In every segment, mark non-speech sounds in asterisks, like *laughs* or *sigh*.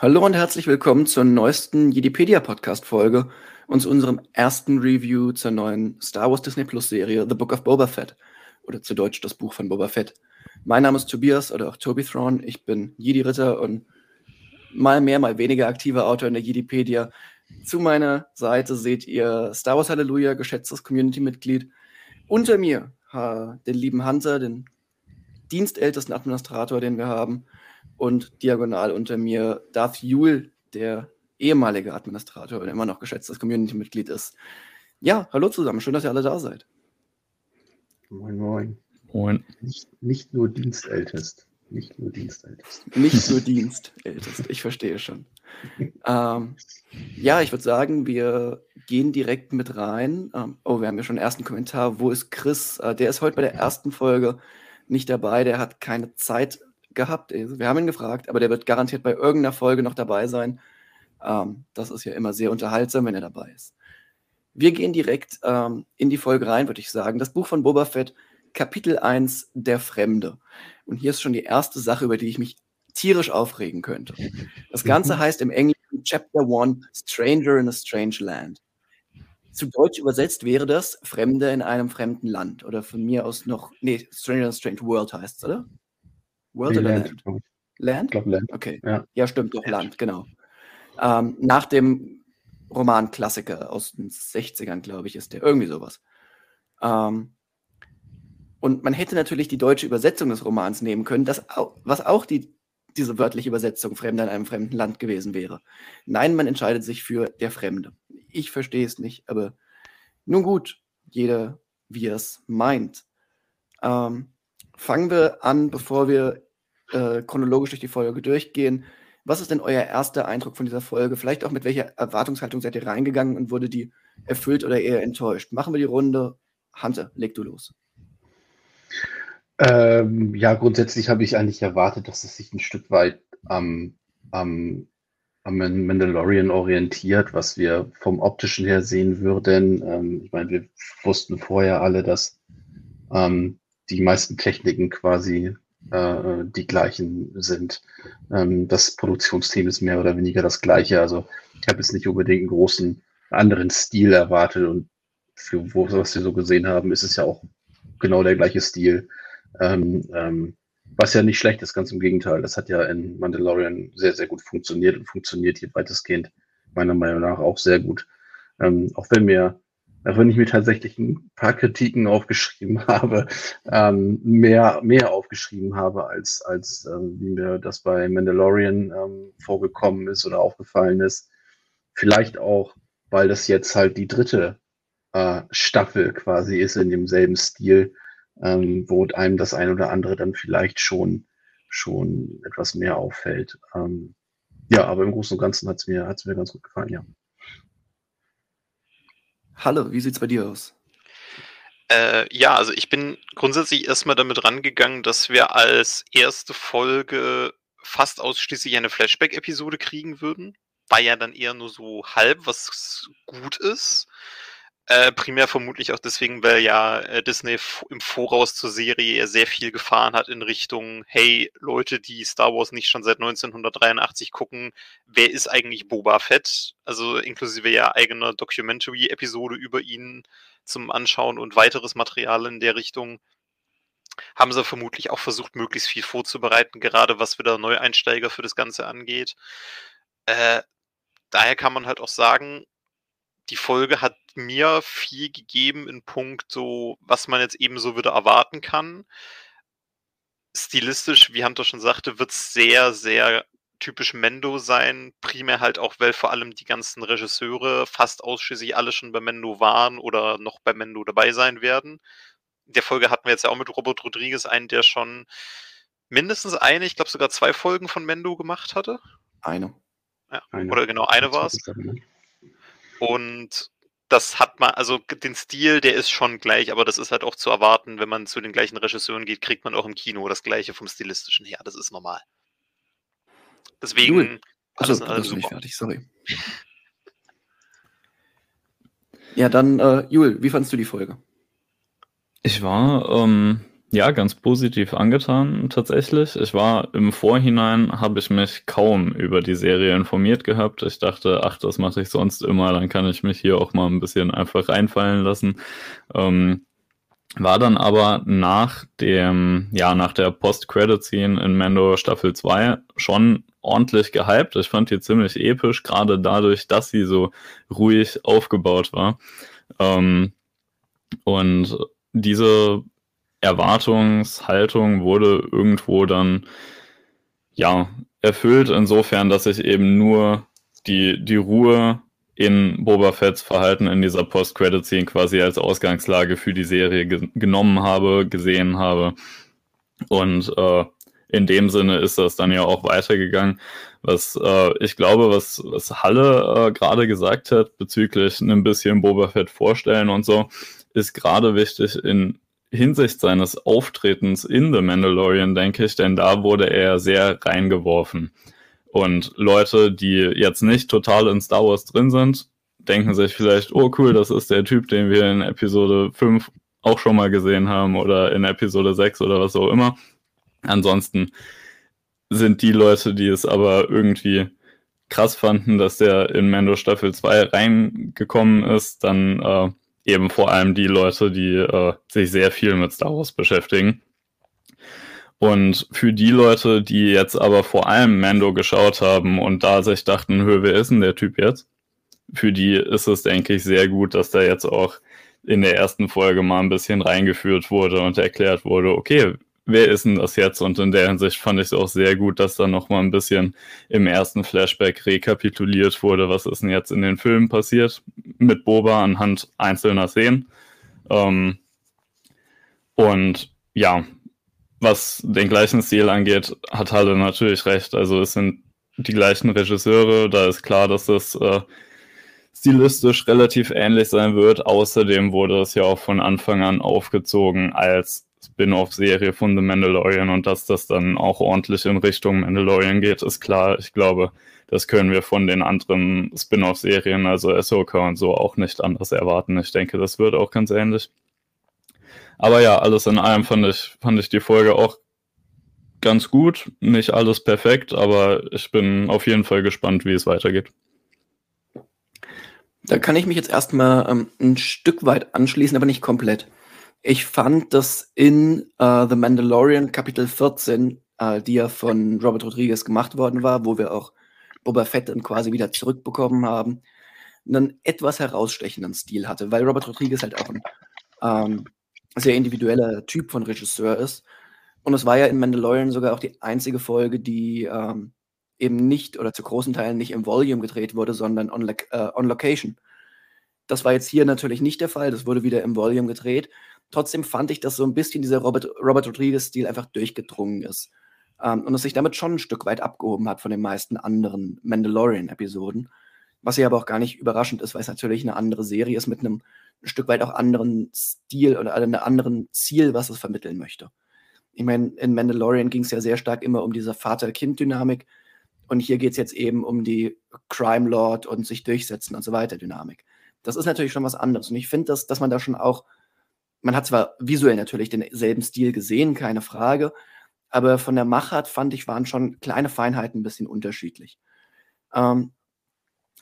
Hallo und herzlich willkommen zur neuesten Jedipedia-Podcast-Folge und zu unserem ersten Review zur neuen Star Wars Disney Plus Serie The Book of Boba Fett oder zu Deutsch das Buch von Boba Fett. Mein Name ist Tobias oder auch Toby Thrawn. Ich bin Jedi-Ritter und mal mehr, mal weniger aktiver Autor in der Jedipedia. Zu meiner Seite seht ihr Star Wars Halleluja, geschätztes Community-Mitglied. Unter mir den lieben Hunter, den dienstältesten Administrator, den wir haben. Und diagonal unter mir Darth Yule, der ehemalige Administrator und immer noch geschätztes Community-Mitglied ist. Ja, hallo zusammen, schön, dass ihr alle da seid. Moin, moin. Moin. Nicht, nicht nur Dienstältest. Nicht nur Dienstältest. Nicht nur *laughs* Dienstältest, ich verstehe schon. ähm, ja, ich würde sagen, wir gehen direkt mit rein. Ähm, oh, wir haben ja schon einen ersten Kommentar. Wo ist Chris? Äh, der ist heute bei der ersten Folge nicht dabei. Der hat keine Zeit gehabt. Wir haben ihn gefragt, aber der wird garantiert bei irgendeiner Folge noch dabei sein. Ähm, das ist ja immer sehr unterhaltsam, wenn er dabei ist. Wir gehen direkt ähm, in die Folge rein, würde ich sagen. Das Buch von Boba Fett, Kapitel 1, Der Fremde. Und hier ist schon die erste Sache, über die ich mich tierisch aufregen könnte. Das Ganze mhm. heißt im Englischen Chapter 1 Stranger in a Strange Land. Zu Deutsch übersetzt wäre das Fremde in einem fremden Land. Oder von mir aus noch, nee, Stranger in a Strange World heißt es, oder? World nee, oder Land? Land? Land? Ich glaube Land. Okay. Ja, ja stimmt, doch Land, genau. Ähm, nach dem Roman-Klassiker aus den 60ern, glaube ich, ist der irgendwie sowas. Ähm, und man hätte natürlich die deutsche Übersetzung des Romans nehmen können, das, was auch die, diese wörtliche Übersetzung Fremder in einem fremden Land gewesen wäre. Nein, man entscheidet sich für der Fremde. Ich verstehe es nicht, aber nun gut, jeder wie er es meint. Ähm, fangen wir an, bevor wir äh, chronologisch durch die Folge durchgehen. Was ist denn euer erster Eindruck von dieser Folge? Vielleicht auch mit welcher Erwartungshaltung seid ihr reingegangen und wurde die erfüllt oder eher enttäuscht? Machen wir die Runde. Hunter, leg du los. Ähm, ja, grundsätzlich habe ich eigentlich erwartet, dass es sich ein Stück weit am, am, am Mandalorian orientiert, was wir vom optischen her sehen würden. Ähm, ich meine, wir wussten vorher alle, dass ähm, die meisten Techniken quasi äh, die gleichen sind. Ähm, das Produktionsteam ist mehr oder weniger das gleiche. Also ich habe jetzt nicht unbedingt einen großen anderen Stil erwartet und für wo, was wir so gesehen haben, ist es ja auch genau der gleiche Stil. Ähm, ähm, was ja nicht schlecht ist, ganz im Gegenteil. Das hat ja in Mandalorian sehr, sehr gut funktioniert und funktioniert hier weitestgehend meiner Meinung nach auch sehr gut. Ähm, auch wenn mir, auch wenn ich mir tatsächlich ein paar Kritiken aufgeschrieben *laughs* habe, ähm, mehr, mehr aufgeschrieben habe, als, als ähm, wie mir das bei Mandalorian ähm, vorgekommen ist oder aufgefallen ist. Vielleicht auch, weil das jetzt halt die dritte äh, Staffel quasi ist in demselben Stil ähm, wo einem das ein oder andere dann vielleicht schon, schon etwas mehr auffällt. Ähm, ja, aber im Großen und Ganzen hat es mir, mir ganz gut gefallen, ja. Hallo, wie sieht's bei dir aus? Äh, ja, also ich bin grundsätzlich erstmal damit rangegangen, dass wir als erste Folge fast ausschließlich eine Flashback-Episode kriegen würden. War ja dann eher nur so halb, was gut ist. Äh, primär vermutlich auch deswegen, weil ja äh, Disney im Voraus zur Serie sehr viel gefahren hat in Richtung, hey, Leute, die Star Wars nicht schon seit 1983 gucken, wer ist eigentlich Boba Fett? Also inklusive ja eigener Documentary-Episode über ihn zum Anschauen und weiteres Material in der Richtung. Haben sie vermutlich auch versucht, möglichst viel vorzubereiten, gerade was wieder Neueinsteiger für das Ganze angeht. Äh, daher kann man halt auch sagen, die Folge hat mir viel gegeben in puncto, was man jetzt eben so wieder erwarten kann. Stilistisch, wie Hunter schon sagte, wird es sehr, sehr typisch Mendo sein. Primär halt auch, weil vor allem die ganzen Regisseure fast ausschließlich alle schon bei Mendo waren oder noch bei Mendo dabei sein werden. In der Folge hatten wir jetzt ja auch mit Robert Rodriguez einen, der schon mindestens eine, ich glaube sogar zwei Folgen von Mendo gemacht hatte. Eine. Ja, eine. Oder genau, eine war es. Und das hat man, also den Stil, der ist schon gleich, aber das ist halt auch zu erwarten, wenn man zu den gleichen Regisseuren geht, kriegt man auch im Kino das gleiche vom Stilistischen her. Das ist normal. Deswegen. Achso, du bist nicht fertig, sorry. ja, dann, äh, Jul, wie fandest du die Folge? Ich war ähm, Ja, ganz positiv angetan tatsächlich. Ich war im Vorhinein, habe ich mich kaum über die Serie informiert gehabt. Ich dachte, ach, das mache ich sonst immer, dann kann ich mich hier auch mal ein bisschen einfach reinfallen lassen. Ähm, war dann aber nach dem, ja, nach der Post-Credit-Scene in Mando Staffel 2 schon ordentlich gehypt. Ich fand die ziemlich episch, gerade dadurch, dass sie so ruhig aufgebaut war. Ähm, und diese Erwartungshaltung wurde irgendwo dann ja erfüllt, insofern, dass ich eben nur die, die Ruhe in Boba Fett's Verhalten in dieser Post-Credit-Scene quasi als Ausgangslage für die Serie ge genommen habe, gesehen habe. Und äh, in dem Sinne ist das dann ja auch weitergegangen. Was äh, ich glaube, was, was Halle äh, gerade gesagt hat bezüglich ein bisschen Boba Fett vorstellen und so, ist gerade wichtig in Hinsicht seines Auftretens in The Mandalorian, denke ich, denn da wurde er sehr reingeworfen. Und Leute, die jetzt nicht total in Star Wars drin sind, denken sich vielleicht, oh cool, das ist der Typ, den wir in Episode 5 auch schon mal gesehen haben oder in Episode 6 oder was auch immer. Ansonsten sind die Leute, die es aber irgendwie krass fanden, dass der in Mando Staffel 2 reingekommen ist, dann äh, eben vor allem die Leute, die äh, sich sehr viel mit Star Wars beschäftigen. Und für die Leute, die jetzt aber vor allem Mando geschaut haben und da sich dachten, hör, wer ist denn der Typ jetzt? Für die ist es, denke ich, sehr gut, dass da jetzt auch in der ersten Folge mal ein bisschen reingeführt wurde und erklärt wurde, okay, wer ist denn das jetzt? Und in der Hinsicht fand ich es auch sehr gut, dass da nochmal ein bisschen im ersten Flashback rekapituliert wurde, was ist denn jetzt in den Filmen passiert mit Boba anhand einzelner Szenen. Ähm, und ja, was den gleichen Stil angeht, hat Halle natürlich recht. Also es sind die gleichen Regisseure, da ist klar, dass das äh, stilistisch relativ ähnlich sein wird. Außerdem wurde es ja auch von Anfang an aufgezogen als Spin-off-Serie von The Mandalorian und dass das dann auch ordentlich in Richtung Mandalorian geht, ist klar. Ich glaube, das können wir von den anderen Spin-off-Serien, also Ahsoka und so, auch nicht anders erwarten. Ich denke, das wird auch ganz ähnlich. Aber ja, alles in allem fand ich, fand ich die Folge auch ganz gut. Nicht alles perfekt, aber ich bin auf jeden Fall gespannt, wie es weitergeht. Da kann ich mich jetzt erstmal ähm, ein Stück weit anschließen, aber nicht komplett. Ich fand, dass in äh, The Mandalorian Kapitel 14, äh, die ja von Robert Rodriguez gemacht worden war, wo wir auch Boba Fett dann quasi wieder zurückbekommen haben, einen etwas herausstechenden Stil hatte, weil Robert Rodriguez halt auch ein ähm, sehr individueller Typ von Regisseur ist. Und es war ja in Mandalorian sogar auch die einzige Folge, die ähm, eben nicht oder zu großen Teilen nicht im Volume gedreht wurde, sondern on, äh, on Location. Das war jetzt hier natürlich nicht der Fall. Das wurde wieder im Volume gedreht. Trotzdem fand ich, dass so ein bisschen dieser Robert, Robert Rodriguez-Stil einfach durchgedrungen ist. Ähm, und es sich damit schon ein Stück weit abgehoben hat von den meisten anderen Mandalorian-Episoden. Was ja aber auch gar nicht überraschend ist, weil es natürlich eine andere Serie ist mit einem ein Stück weit auch anderen Stil oder einem anderen Ziel, was es vermitteln möchte. Ich meine, in Mandalorian ging es ja sehr stark immer um diese Vater-Kind-Dynamik. Und hier geht es jetzt eben um die Crime Lord und sich durchsetzen und so weiter Dynamik. Das ist natürlich schon was anderes. Und ich finde, dass, dass man da schon auch man hat zwar visuell natürlich denselben Stil gesehen, keine Frage, aber von der Machart fand ich, waren schon kleine Feinheiten ein bisschen unterschiedlich. Ähm,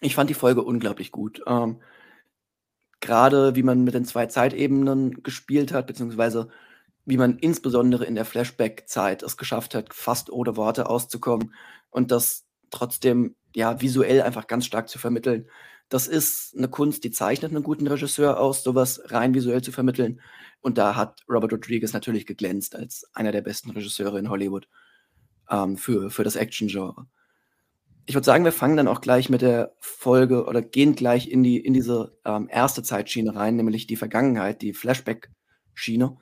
ich fand die Folge unglaublich gut. Ähm, Gerade wie man mit den zwei Zeitebenen gespielt hat, beziehungsweise wie man insbesondere in der Flashback-Zeit es geschafft hat, fast ohne Worte auszukommen und das trotzdem ja visuell einfach ganz stark zu vermitteln das ist eine Kunst, die zeichnet einen guten Regisseur aus, sowas rein visuell zu vermitteln. Und da hat Robert Rodriguez natürlich geglänzt als einer der besten Regisseure in Hollywood ähm, für, für das Action-Genre. Ich würde sagen, wir fangen dann auch gleich mit der Folge oder gehen gleich in, die, in diese ähm, erste Zeitschiene rein, nämlich die Vergangenheit, die Flashback-Schiene.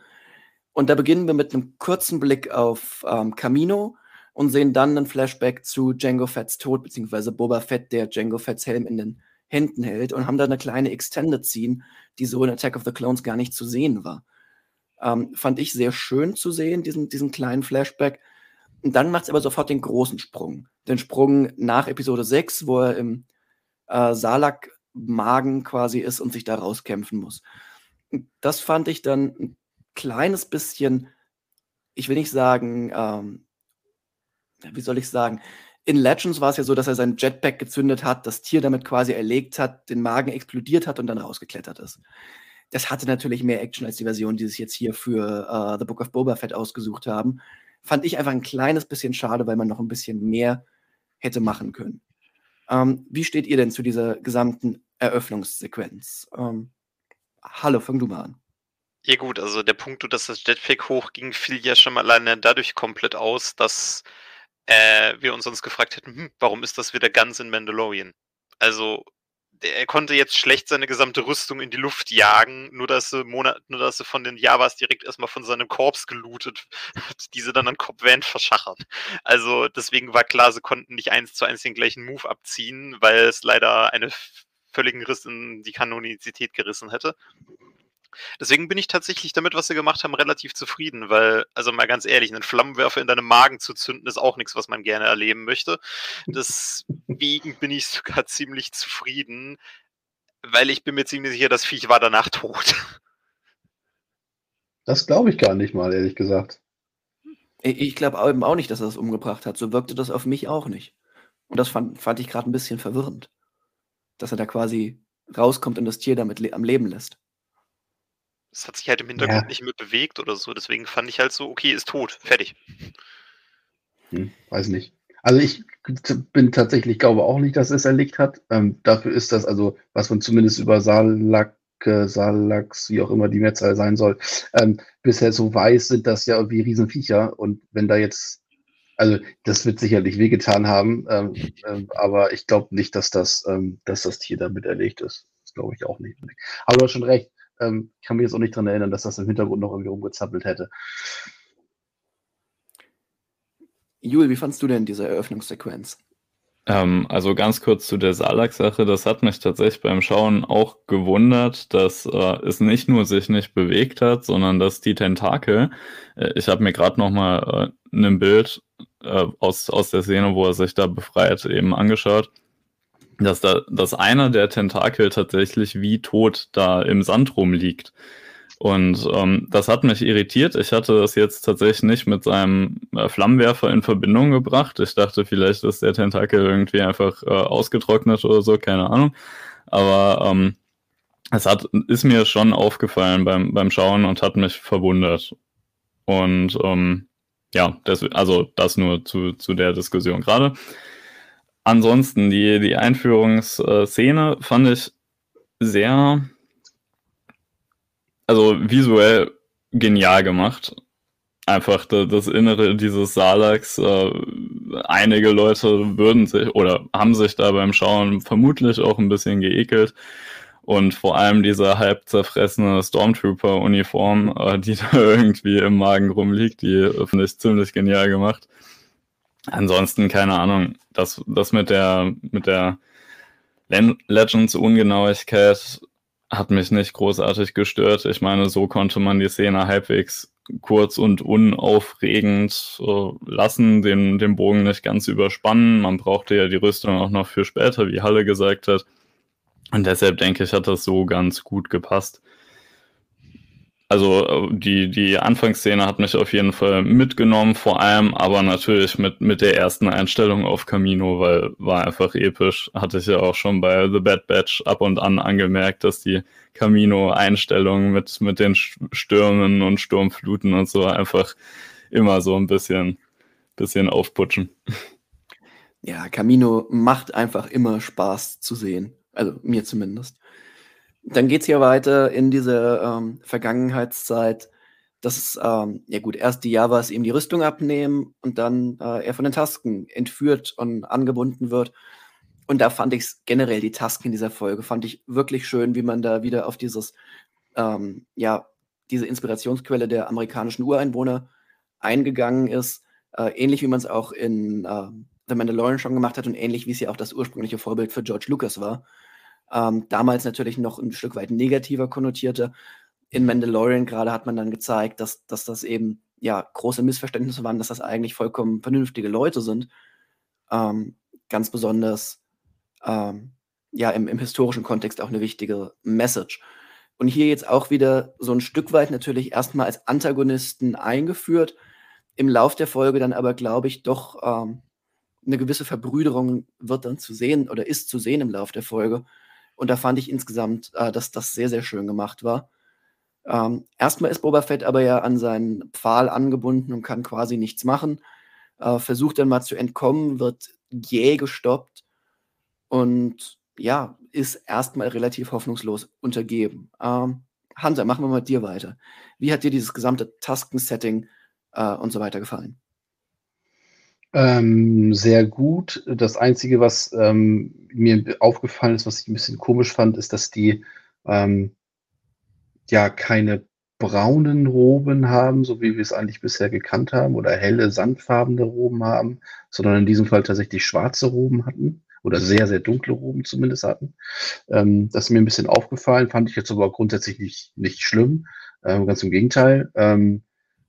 Und da beginnen wir mit einem kurzen Blick auf ähm, Camino und sehen dann einen Flashback zu Django Fetts Tod, beziehungsweise Boba Fett, der Django Fetts Helm in den Händen hält und haben da eine kleine Extended Scene, die so in Attack of the Clones gar nicht zu sehen war. Ähm, fand ich sehr schön zu sehen, diesen, diesen kleinen Flashback. Und dann macht es aber sofort den großen Sprung. Den Sprung nach Episode 6, wo er im äh, Salak-Magen quasi ist und sich da rauskämpfen muss. Das fand ich dann ein kleines bisschen ich will nicht sagen, ähm, wie soll ich sagen, in Legends war es ja so, dass er sein Jetpack gezündet hat, das Tier damit quasi erlegt hat, den Magen explodiert hat und dann rausgeklettert ist. Das hatte natürlich mehr Action als die Version, die sich jetzt hier für uh, The Book of Boba Fett ausgesucht haben. Fand ich einfach ein kleines bisschen schade, weil man noch ein bisschen mehr hätte machen können. Ähm, wie steht ihr denn zu dieser gesamten Eröffnungssequenz? Ähm, Hallo, fang du mal an. Ja gut, also der Punkt, dass das Jetpack hochging, fiel ja schon mal alleine dadurch komplett aus, dass äh, wir uns sonst gefragt hätten, hm, warum ist das wieder ganz in Mandalorian? Also er konnte jetzt schlecht seine gesamte Rüstung in die Luft jagen, nur dass sie Monat, nur dass sie von den Javas direkt erstmal von seinem Korps gelootet hat, diese dann an Cobb Van verschachern. Also deswegen war klar, sie konnten nicht eins zu eins den gleichen Move abziehen, weil es leider einen völligen Riss in die Kanonizität gerissen hätte. Deswegen bin ich tatsächlich damit, was sie gemacht haben, relativ zufrieden, weil, also mal ganz ehrlich, einen Flammenwerfer in deinem Magen zu zünden, ist auch nichts, was man gerne erleben möchte. Deswegen bin ich sogar *laughs* ziemlich zufrieden, weil ich bin mir ziemlich sicher, das Viech war danach tot. Das glaube ich gar nicht mal, ehrlich gesagt. Ich glaube eben auch nicht, dass er das umgebracht hat. So wirkte das auf mich auch nicht. Und das fand, fand ich gerade ein bisschen verwirrend. Dass er da quasi rauskommt und das Tier damit le am Leben lässt. Es hat sich halt im Hintergrund ja. nicht mehr bewegt oder so. Deswegen fand ich halt so, okay, ist tot, fertig. Hm, weiß nicht. Also ich bin tatsächlich, glaube auch nicht, dass es erlegt hat. Ähm, dafür ist das, also was man zumindest über Salak, Salax, wie auch immer die Mehrzahl sein soll, ähm, bisher so weiß, sind das ja irgendwie Riesenviecher. Und wenn da jetzt, also das wird sicherlich wehgetan haben, ähm, ähm aber ich glaube nicht, dass das, ähm, dass das Tier damit erlegt ist. Das glaube ich auch nicht. Aber du hast schon recht. Ähm, ich kann mich jetzt auch nicht daran erinnern, dass das im Hintergrund noch irgendwie rumgezappelt hätte. Jul, wie fandst du denn diese Eröffnungssequenz? Ähm, also ganz kurz zu der Salak-Sache. Das hat mich tatsächlich beim Schauen auch gewundert, dass äh, es nicht nur sich nicht bewegt hat, sondern dass die Tentakel, äh, ich habe mir gerade noch mal äh, ein Bild äh, aus, aus der Szene, wo er sich da befreit, eben angeschaut dass da dass einer der Tentakel tatsächlich wie tot da im Sand rumliegt. Und ähm, das hat mich irritiert. Ich hatte das jetzt tatsächlich nicht mit seinem äh, Flammenwerfer in Verbindung gebracht. Ich dachte, vielleicht ist der Tentakel irgendwie einfach äh, ausgetrocknet oder so, keine Ahnung. Aber ähm, es hat, ist mir schon aufgefallen beim, beim Schauen und hat mich verwundert. Und ähm, ja, das, also das nur zu, zu der Diskussion gerade. Ansonsten, die, die Einführungsszene fand ich sehr, also visuell genial gemacht. Einfach das, Innere dieses Salax. Äh, einige Leute würden sich oder haben sich da beim Schauen vermutlich auch ein bisschen geekelt. Und vor allem diese halb zerfressene Stormtrooper-Uniform, äh, die *laughs* da irgendwie im Magen rumliegt, die finde ich ziemlich genial gemacht. Ansonsten, keine Ahnung, das, das mit der, mit der Legends-Ungenauigkeit hat mich nicht großartig gestört. Ich meine, so konnte man die Szene halbwegs kurz und unaufregend äh, lassen, den, den Bogen nicht ganz überspannen. Man brauchte ja die Rüstung auch noch für später, wie Halle gesagt hat. Und deshalb denke ich, hat das so ganz gut gepasst. Also äh, die, die Anfangsszene hat mich auf jeden Fall mitgenommen, vor allem aber natürlich mit, mit der ersten Einstellung auf Camino, weil war einfach episch. Hatte ich ja auch schon bei The Bad Batch ab und an angemerkt, dass die Camino-Einstellungen mit, mit den Stürmen und Sturmfluten und so einfach immer so ein bisschen, bisschen aufputschen. Ja, Camino macht einfach immer Spaß zu sehen. Also mir zumindest. Dann geht es hier weiter in diese ähm, Vergangenheitszeit, dass, ähm, ja gut, erst die Javas ihm die Rüstung abnehmen und dann äh, er von den Tasken entführt und angebunden wird. Und da fand ich generell, die Tasken in dieser Folge, fand ich wirklich schön, wie man da wieder auf dieses, ähm, ja, diese Inspirationsquelle der amerikanischen Ureinwohner eingegangen ist. Äh, ähnlich wie man es auch in äh, The Mandalorian schon gemacht hat und ähnlich wie es ja auch das ursprüngliche Vorbild für George Lucas war ähm, damals natürlich noch ein Stück weit negativer konnotierte. In Mandalorian gerade hat man dann gezeigt, dass, dass das eben ja große Missverständnisse waren, dass das eigentlich vollkommen vernünftige Leute sind. Ähm, ganz besonders ähm, ja im, im historischen Kontext auch eine wichtige Message. Und hier jetzt auch wieder so ein Stück weit natürlich erstmal als Antagonisten eingeführt, im Lauf der Folge dann aber, glaube ich, doch ähm, eine gewisse Verbrüderung wird dann zu sehen oder ist zu sehen im Lauf der Folge. Und da fand ich insgesamt, äh, dass das sehr, sehr schön gemacht war. Ähm, erstmal ist Boba Fett aber ja an seinen Pfahl angebunden und kann quasi nichts machen. Äh, versucht dann mal zu entkommen, wird jäh gestoppt und ja, ist erstmal relativ hoffnungslos untergeben. Ähm, Hunter, machen wir mal dir weiter. Wie hat dir dieses gesamte Tasken-Setting äh, und so weiter gefallen? Ähm, sehr gut. Das Einzige, was ähm, mir aufgefallen ist, was ich ein bisschen komisch fand, ist, dass die ähm, ja keine braunen Roben haben, so wie wir es eigentlich bisher gekannt haben, oder helle, sandfarbene Roben haben, sondern in diesem Fall tatsächlich schwarze Roben hatten oder sehr, sehr dunkle Roben zumindest hatten. Ähm, das ist mir ein bisschen aufgefallen, fand ich jetzt aber grundsätzlich nicht, nicht schlimm. Ähm, ganz im Gegenteil. Ähm,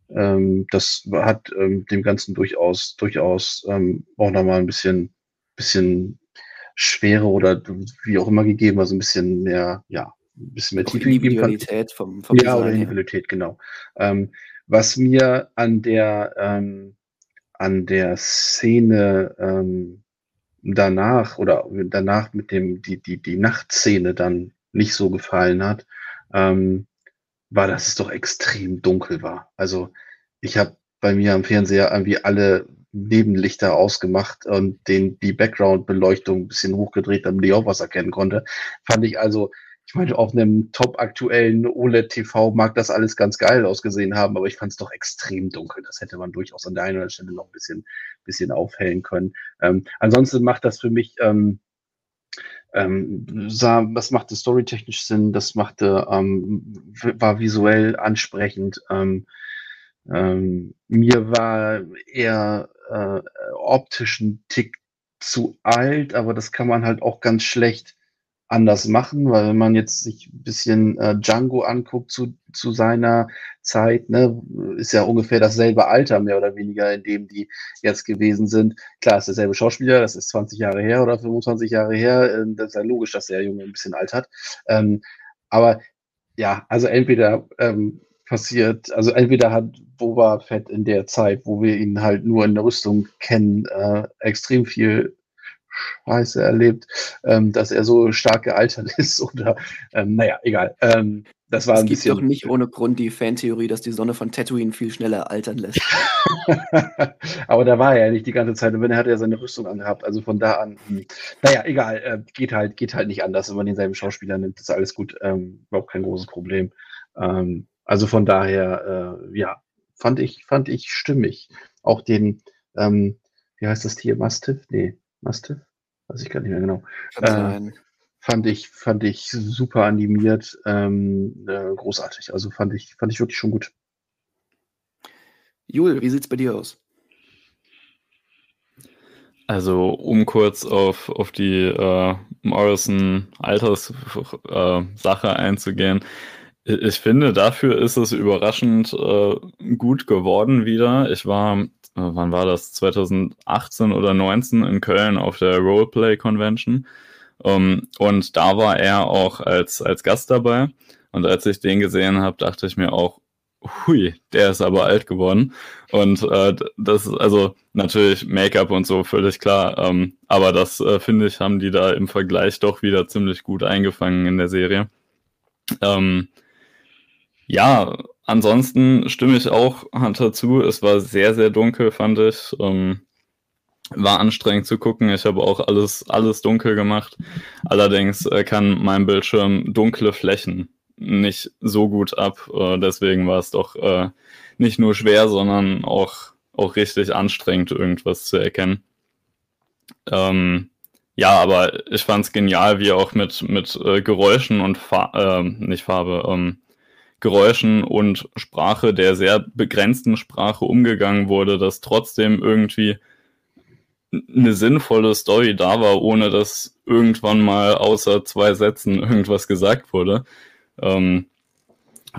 ähm, das hat ähm, dem Ganzen durchaus, durchaus ähm, auch nochmal ein bisschen, bisschen Schwere oder wie auch immer gegeben, also ein bisschen mehr, ja, ein bisschen mehr Tiefe Individualität vom, vom Ja, oder Individualität, genau. Ähm, was mir an der, ähm, an der Szene ähm, danach oder danach mit dem, die, die, die Nachtszene dann nicht so gefallen hat, ähm, war, dass es doch extrem dunkel war. Also ich habe bei mir am Fernseher irgendwie alle Nebenlichter ausgemacht und den, die Background-Beleuchtung ein bisschen hochgedreht, damit ich auch was erkennen konnte. Fand ich also, ich meine, auf einem top aktuellen OLED-TV mag das alles ganz geil ausgesehen haben, aber ich fand es doch extrem dunkel. Das hätte man durchaus an der einen oder anderen Stelle noch ein bisschen, bisschen aufhellen können. Ähm, ansonsten macht das für mich ähm, ähm, sah, was machte storytechnisch Sinn, das machte, ähm, war visuell ansprechend. Ähm, ähm, mir war eher äh, optisch ein Tick zu alt, aber das kann man halt auch ganz schlecht anders machen, weil wenn man jetzt sich ein bisschen äh, Django anguckt zu, zu seiner Zeit, ne, ist ja ungefähr dasselbe Alter mehr oder weniger, in dem die jetzt gewesen sind. Klar, ist derselbe Schauspieler, das ist 20 Jahre her oder 25 Jahre her, äh, das ist ja logisch, dass der Junge ein bisschen alt hat. Ähm, aber ja, also entweder ähm, passiert, also entweder hat Boba Fett in der Zeit, wo wir ihn halt nur in der Rüstung kennen, äh, extrem viel Scheiße erlebt, ähm, dass er so stark gealtert *laughs* ist oder ähm, naja, egal. Ähm, das war es ein gibt doch nicht ohne Grund die Fantheorie, dass die Sonne von Tatooine viel schneller altern lässt. *laughs* *laughs* Aber da war er ja nicht die ganze Zeit und wenn er hat ja seine Rüstung angehabt, also von da an, hm. naja, egal, äh, geht halt, geht halt nicht anders, wenn man denselben Schauspieler nimmt, ist alles gut, ähm, überhaupt kein großes Problem. Ähm, also von daher, äh, ja, fand ich, fand ich stimmig. Auch den, ähm, wie heißt das Tier, Mastiff? Nee, Mastiff? Weiß ich gar nicht mehr genau. Äh, fand ich, fand ich super animiert, ähm, äh, großartig. Also fand ich, fand ich wirklich schon gut. Jul, wie sieht's bei dir aus? Also, um kurz auf, auf die äh, Morrison-Alterssache äh, einzugehen. Ich finde, dafür ist es überraschend äh, gut geworden wieder. Ich war, wann war das? 2018 oder 19 in Köln auf der Roleplay Convention. Um, ähm, und da war er auch als, als Gast dabei. Und als ich den gesehen habe, dachte ich mir auch, hui, der ist aber alt geworden. Und äh, das ist also natürlich Make-up und so völlig klar. Ähm, aber das äh, finde ich, haben die da im Vergleich doch wieder ziemlich gut eingefangen in der Serie. Ähm, ja, ansonsten stimme ich auch Hunter zu. Es war sehr, sehr dunkel, fand ich. Ähm, war anstrengend zu gucken. Ich habe auch alles, alles dunkel gemacht. Allerdings äh, kann mein Bildschirm dunkle Flächen nicht so gut ab. Äh, deswegen war es doch äh, nicht nur schwer, sondern auch, auch richtig anstrengend, irgendwas zu erkennen. Ähm, ja, aber ich fand es genial, wie auch mit, mit äh, Geräuschen und Fa äh, nicht Farbe, ähm, Geräuschen und Sprache, der sehr begrenzten Sprache umgegangen wurde, dass trotzdem irgendwie eine sinnvolle Story da war, ohne dass irgendwann mal außer zwei Sätzen *laughs* irgendwas gesagt wurde. Ähm,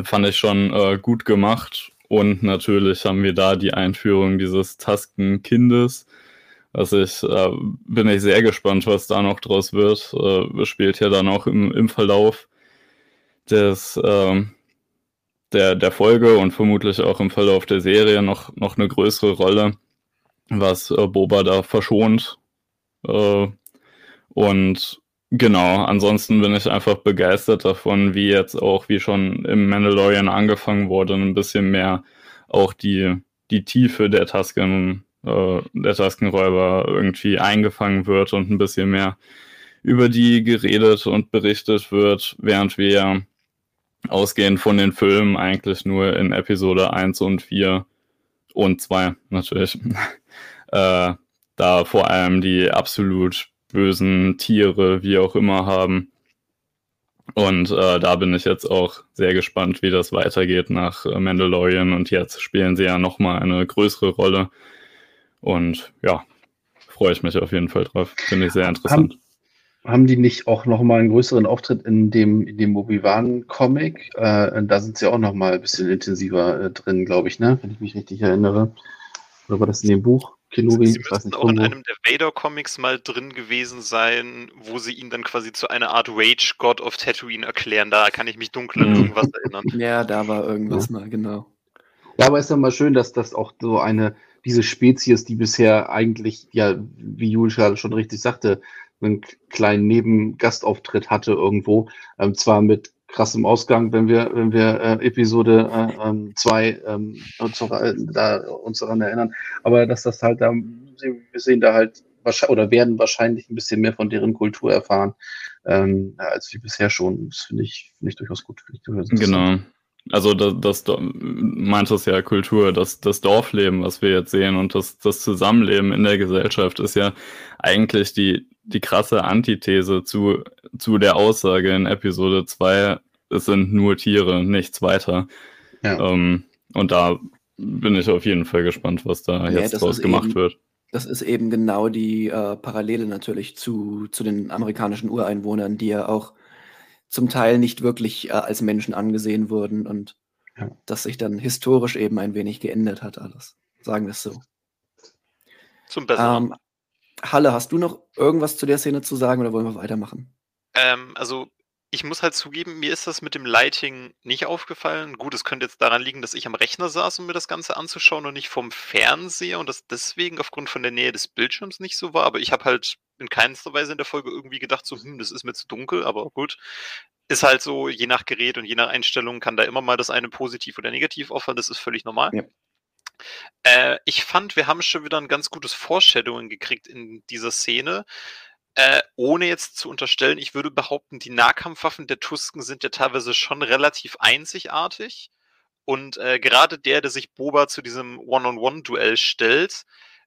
fand ich schon äh, gut gemacht. Und natürlich haben wir da die Einführung dieses Taskenkindes. Was ich, äh, bin ich sehr gespannt, was da noch draus wird. Äh, spielt ja dann auch im, im Verlauf des, ähm, der, der Folge und vermutlich auch im Verlauf der Serie noch, noch eine größere Rolle, was äh, Boba da verschont. Äh, und genau, ansonsten bin ich einfach begeistert davon, wie jetzt auch, wie schon im Mandalorian angefangen wurde, ein bisschen mehr auch die, die Tiefe der Tasken, äh, der Taskenräuber irgendwie eingefangen wird und ein bisschen mehr über die geredet und berichtet wird, während wir ausgehend von den Filmen eigentlich nur in Episode 1 und 4 und 2 natürlich, *laughs* äh, da vor allem die absolut bösen Tiere, wie auch immer, haben. Und äh, da bin ich jetzt auch sehr gespannt, wie das weitergeht nach äh, Mandalorian. Und jetzt spielen sie ja nochmal eine größere Rolle. Und ja, freue ich mich auf jeden Fall drauf. Finde ich sehr interessant. Haben, haben die nicht auch noch mal einen größeren Auftritt in dem, in dem Obi-Wan-Comic? Äh, da sind sie auch noch mal ein bisschen intensiver äh, drin, glaube ich, ne? wenn ich mich richtig erinnere. Oder war das in dem Buch? Kenobi? Sie müssen auch in einem der Vader-Comics mal drin gewesen sein, wo sie ihn dann quasi zu einer Art Rage-God of Tatooine erklären. Da kann ich mich dunkel an mhm. irgendwas erinnern. Ja, da war irgendwas ja. mal, genau. Ja, aber es ist ja mal schön, dass das auch so eine, diese Spezies, die bisher eigentlich, ja, wie Jules gerade schon richtig sagte, einen kleinen Nebengastauftritt hatte irgendwo. Ähm, zwar mit krassem Ausgang, wenn wir, wenn wir äh, Episode 2 äh, ähm, ähm, äh, uns daran erinnern. Aber dass das halt da, wir sehen da halt oder werden wahrscheinlich ein bisschen mehr von deren Kultur erfahren, ähm, als wir bisher schon. Das finde ich, finde ich durchaus gut. Ich durchaus genau. Also das, das meint es ja Kultur, das, das Dorfleben, was wir jetzt sehen und das, das Zusammenleben in der Gesellschaft ist ja eigentlich die, die krasse Antithese zu, zu der Aussage in Episode 2, es sind nur Tiere, nichts weiter. Ja. Ähm, und da bin ich auf jeden Fall gespannt, was da ja, jetzt draus gemacht eben, wird. Das ist eben genau die äh, Parallele natürlich zu, zu den amerikanischen Ureinwohnern, die ja auch zum Teil nicht wirklich äh, als Menschen angesehen wurden und ja. dass sich dann historisch eben ein wenig geändert hat alles. Sagen wir es so. Zum Besseren. Ähm, Halle, hast du noch irgendwas zu der Szene zu sagen oder wollen wir weitermachen? Ähm, also ich muss halt zugeben, mir ist das mit dem Lighting nicht aufgefallen. Gut, es könnte jetzt daran liegen, dass ich am Rechner saß, um mir das Ganze anzuschauen und nicht vom Fernseher und das deswegen aufgrund von der Nähe des Bildschirms nicht so war. Aber ich habe halt in keinster Weise in der Folge irgendwie gedacht, so, hm, das ist mir zu dunkel, aber gut. Ist halt so, je nach Gerät und je nach Einstellung kann da immer mal das eine positiv oder negativ auffallen, das ist völlig normal. Ja. Äh, ich fand, wir haben schon wieder ein ganz gutes Foreshadowing gekriegt in dieser Szene. Äh, ohne jetzt zu unterstellen, ich würde behaupten, die Nahkampfwaffen der Tusken sind ja teilweise schon relativ einzigartig. Und äh, gerade der, der sich Boba zu diesem One-on-One-Duell stellt,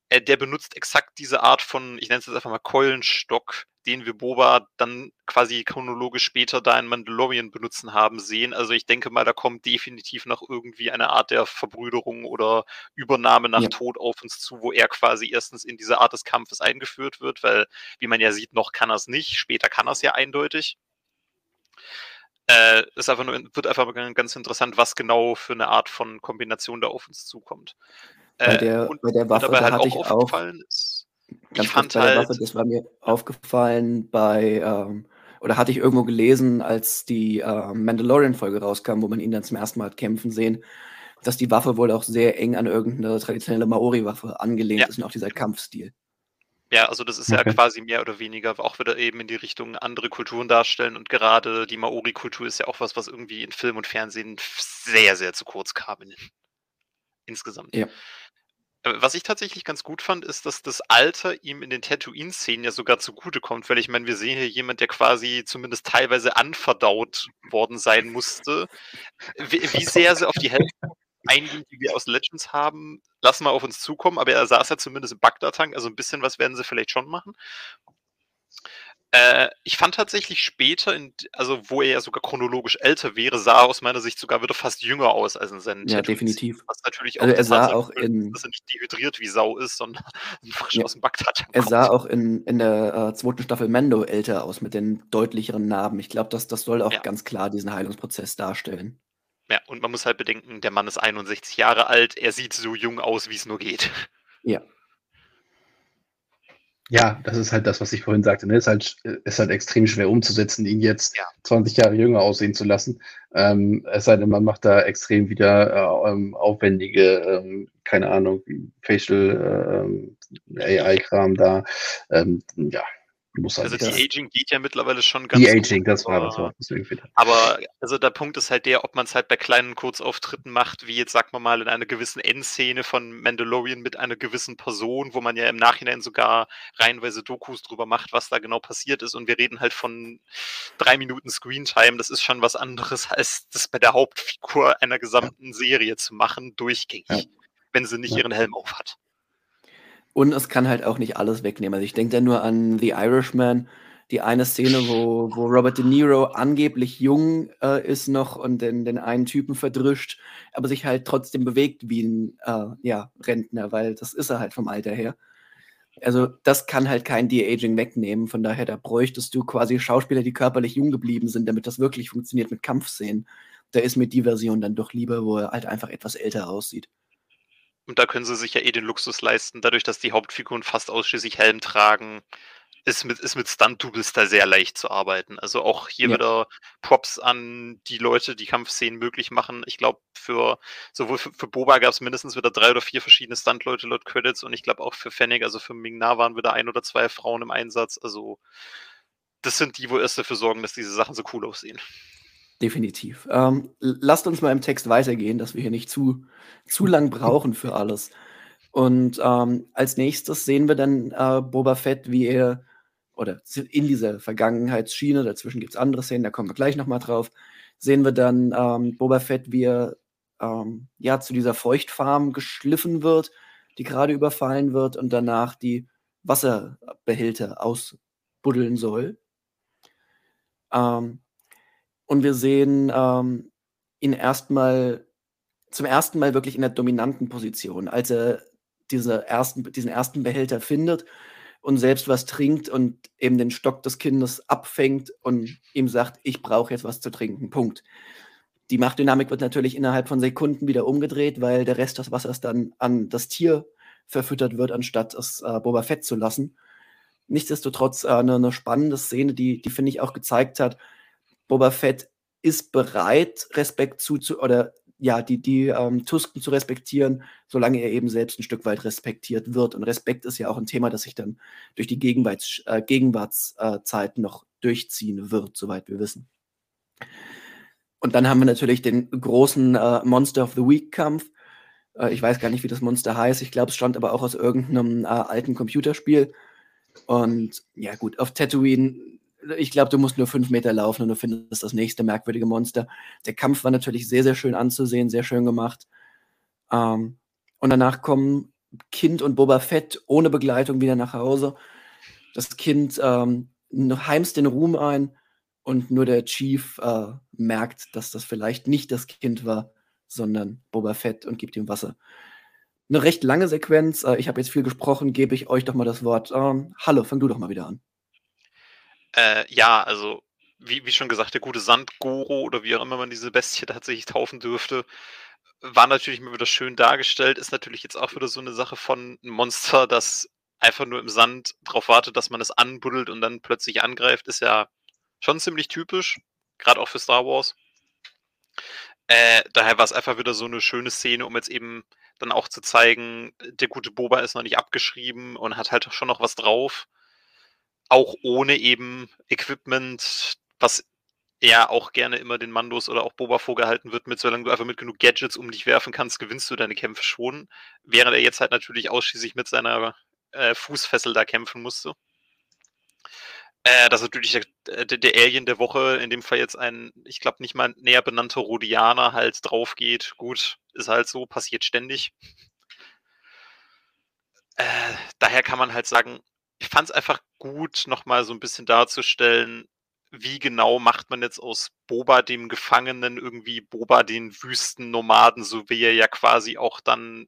äh, der benutzt exakt diese Art von, ich nenne es jetzt einfach mal Keulenstock, den wir Boba dann quasi chronologisch später da in Mandalorian benutzen haben sehen. Also ich denke mal, da kommt definitiv noch irgendwie eine Art der Verbrüderung oder Übernahme nach ja. Tod auf uns zu, wo er quasi erstens in diese Art des Kampfes eingeführt wird, weil, wie man ja sieht, noch kann er es nicht, später kann er es ja eindeutig. Äh, ist einfach nur, wird einfach ganz interessant, was genau für eine Art von Kombination da auf uns zukommt. Bei äh, der, und bei der Waffe, dabei halt auch ich auch, ist, ganz ich fand bei der halt, Waffe, das war mir aufgefallen bei, ähm, oder hatte ich irgendwo gelesen, als die äh, Mandalorian-Folge rauskam, wo man ihn dann zum ersten Mal hat kämpfen sehen, dass die Waffe wohl auch sehr eng an irgendeine traditionelle Maori-Waffe angelehnt ja. ist und auch dieser Kampfstil. Ja, also das ist okay. ja quasi mehr oder weniger auch wieder eben in die Richtung andere Kulturen darstellen und gerade die Maori-Kultur ist ja auch was, was irgendwie in Film und Fernsehen sehr, sehr zu kurz kam insgesamt. Ja. Äh, was ich tatsächlich ganz gut fand, ist, dass das Alter ihm in den Tatooine-Szenen ja sogar zugutekommt, weil ich meine, wir sehen hier jemand, der quasi zumindest teilweise anverdaut worden sein musste. Wie, wie sehr sie auf die Hälfte eingehen, die wir aus Legends haben, lassen wir auf uns zukommen, aber er saß ja zumindest im Bagdad-Tank, also ein bisschen was werden sie vielleicht schon machen. Äh, ich fand tatsächlich später, in, also wo er ja sogar chronologisch älter wäre, sah er aus meiner Sicht sogar wieder fast jünger aus als in seinen Ja, definitiv. Was natürlich auch also er sah auch in, dass er nicht dehydriert wie Sau ist, sondern *laughs* frisch ja, aus dem Bagdad Er sah auch in, in der äh, zweiten Staffel Mando älter aus mit den deutlicheren Narben. Ich glaube, das, das soll auch ja. ganz klar diesen Heilungsprozess darstellen. Ja, und man muss halt bedenken, der Mann ist 61 Jahre alt, er sieht so jung aus, wie es nur geht. Ja. Ja, das ist halt das, was ich vorhin sagte. Ne? Ist, halt, ist halt extrem schwer umzusetzen, ihn jetzt ja. 20 Jahre jünger aussehen zu lassen. Ähm, es sei denn, man macht da extrem wieder äh, ähm, aufwendige, ähm, keine Ahnung, Facial äh, AI-Kram da. Ähm, ja, muss halt also die Aging geht ja mittlerweile schon ganz Die Aging, gut, das war das Wort. Aber also der Punkt ist halt der, ob man es halt bei kleinen Kurzauftritten macht, wie jetzt sagen wir mal in einer gewissen Endszene von Mandalorian mit einer gewissen Person, wo man ja im Nachhinein sogar reihenweise Dokus drüber macht, was da genau passiert ist. Und wir reden halt von drei Minuten Screentime. Das ist schon was anderes, *laughs* als das bei der Hauptfigur einer gesamten ja. Serie zu machen, durchgängig, ja. wenn sie nicht ihren Helm auf hat. Und es kann halt auch nicht alles wegnehmen. Also ich denke da nur an The Irishman, die eine Szene, wo, wo Robert De Niro angeblich jung äh, ist noch und den, den einen Typen verdrischt, aber sich halt trotzdem bewegt wie ein äh, ja, Rentner, weil das ist er halt vom Alter her. Also das kann halt kein De-Aging wegnehmen. Von daher, da bräuchtest du quasi Schauspieler, die körperlich jung geblieben sind, damit das wirklich funktioniert mit Kampfszenen. Da ist mir die Version dann doch lieber, wo er halt einfach etwas älter aussieht. Und da können sie sich ja eh den Luxus leisten, dadurch, dass die Hauptfiguren fast ausschließlich Helm tragen, ist mit, ist mit Stunt-Doubles da sehr leicht zu arbeiten. Also auch hier ja. wieder Props an die Leute, die Kampfszenen möglich machen. Ich glaube, für sowohl für, für Boba gab es mindestens wieder drei oder vier verschiedene Stunt-Leute laut Credits und ich glaube auch für Fennec, also für Ming-Na waren wieder ein oder zwei Frauen im Einsatz. Also das sind die, wo erst dafür sorgen, dass diese Sachen so cool aussehen. Definitiv. Ähm, lasst uns mal im Text weitergehen, dass wir hier nicht zu, zu lang brauchen für alles. Und ähm, als nächstes sehen wir dann äh, Boba Fett, wie er, oder in dieser Vergangenheitsschiene, dazwischen gibt es andere Szenen, da kommen wir gleich nochmal drauf, sehen wir dann ähm, Boba Fett, wie er ähm, ja, zu dieser Feuchtfarm geschliffen wird, die gerade überfallen wird und danach die Wasserbehälter ausbuddeln soll. Ähm, und wir sehen ähm, ihn erstmal zum ersten Mal wirklich in der dominanten Position, als er diese ersten, diesen ersten Behälter findet und selbst was trinkt und eben den Stock des Kindes abfängt und ihm sagt, ich brauche jetzt was zu trinken. Punkt. Die Machtdynamik wird natürlich innerhalb von Sekunden wieder umgedreht, weil der Rest des Wassers dann an das Tier verfüttert wird, anstatt es äh, Boba Fett zu lassen. Nichtsdestotrotz äh, eine, eine spannende Szene, die, die finde ich auch gezeigt hat, Boba Fett ist bereit, Respekt zu, zu oder ja, die, die ähm, Tusken zu respektieren, solange er eben selbst ein Stück weit respektiert wird. Und Respekt ist ja auch ein Thema, das sich dann durch die Gegenwarts, äh, Gegenwartszeit noch durchziehen wird, soweit wir wissen. Und dann haben wir natürlich den großen äh, Monster of the Week-Kampf. Äh, ich weiß gar nicht, wie das Monster heißt. Ich glaube, es stammt aber auch aus irgendeinem äh, alten Computerspiel. Und ja, gut, auf Tatooine ich glaube, du musst nur fünf Meter laufen und du findest das nächste merkwürdige Monster. Der Kampf war natürlich sehr, sehr schön anzusehen, sehr schön gemacht. Ähm, und danach kommen Kind und Boba Fett ohne Begleitung wieder nach Hause. Das Kind ähm, heimst den Ruhm ein und nur der Chief äh, merkt, dass das vielleicht nicht das Kind war, sondern Boba Fett und gibt ihm Wasser. Eine recht lange Sequenz. Äh, ich habe jetzt viel gesprochen, gebe ich euch doch mal das Wort. Ähm, hallo, fang du doch mal wieder an. Äh, ja, also wie, wie schon gesagt, der gute Sandgoro oder wie auch immer man diese Bestie tatsächlich taufen dürfte, war natürlich mal wieder schön dargestellt, ist natürlich jetzt auch wieder so eine Sache von einem Monster, das einfach nur im Sand darauf wartet, dass man es anbuddelt und dann plötzlich angreift, ist ja schon ziemlich typisch, gerade auch für Star Wars. Äh, daher war es einfach wieder so eine schöne Szene, um jetzt eben dann auch zu zeigen, der gute Boba ist noch nicht abgeschrieben und hat halt schon noch was drauf auch ohne eben Equipment, was ja auch gerne immer den Mandos oder auch Boba vorgehalten wird, mit solange du einfach mit genug Gadgets um dich werfen kannst, gewinnst du deine Kämpfe schon. Während er jetzt halt natürlich ausschließlich mit seiner äh, Fußfessel da kämpfen musste. Äh, dass natürlich der, der, der, Alien der Woche, in dem Fall jetzt ein, ich glaube, nicht mal näher benannter Rhodianer halt drauf geht. Gut, ist halt so, passiert ständig. Äh, daher kann man halt sagen, ich fand es einfach gut, nochmal so ein bisschen darzustellen, wie genau macht man jetzt aus Boba dem Gefangenen irgendwie Boba den Wüstennomaden, so wie er ja quasi auch dann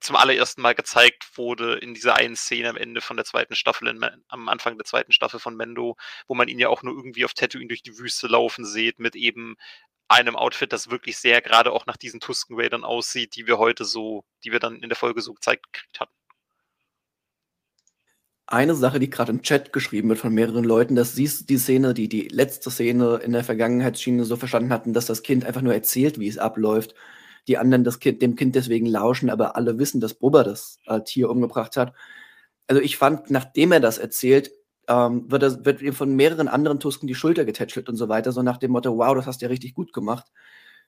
zum allerersten Mal gezeigt wurde in dieser einen Szene am Ende von der zweiten Staffel, in, am Anfang der zweiten Staffel von Mendo, wo man ihn ja auch nur irgendwie auf Tatooine durch die Wüste laufen sieht, mit eben einem Outfit, das wirklich sehr gerade auch nach diesen Tusken Raidern aussieht, die wir heute so, die wir dann in der Folge so gezeigt gekriegt hatten. Eine Sache, die gerade im Chat geschrieben wird von mehreren Leuten, dass sie die Szene, die die letzte Szene in der Vergangenheitsschiene so verstanden hatten, dass das Kind einfach nur erzählt, wie es abläuft. Die anderen das kind, dem Kind deswegen lauschen, aber alle wissen, dass Boba das äh, Tier umgebracht hat. Also ich fand, nachdem er das erzählt, ähm, wird, er, wird ihm von mehreren anderen Tusken die Schulter getätschelt und so weiter, so nach dem Motto, wow, das hast du ja richtig gut gemacht.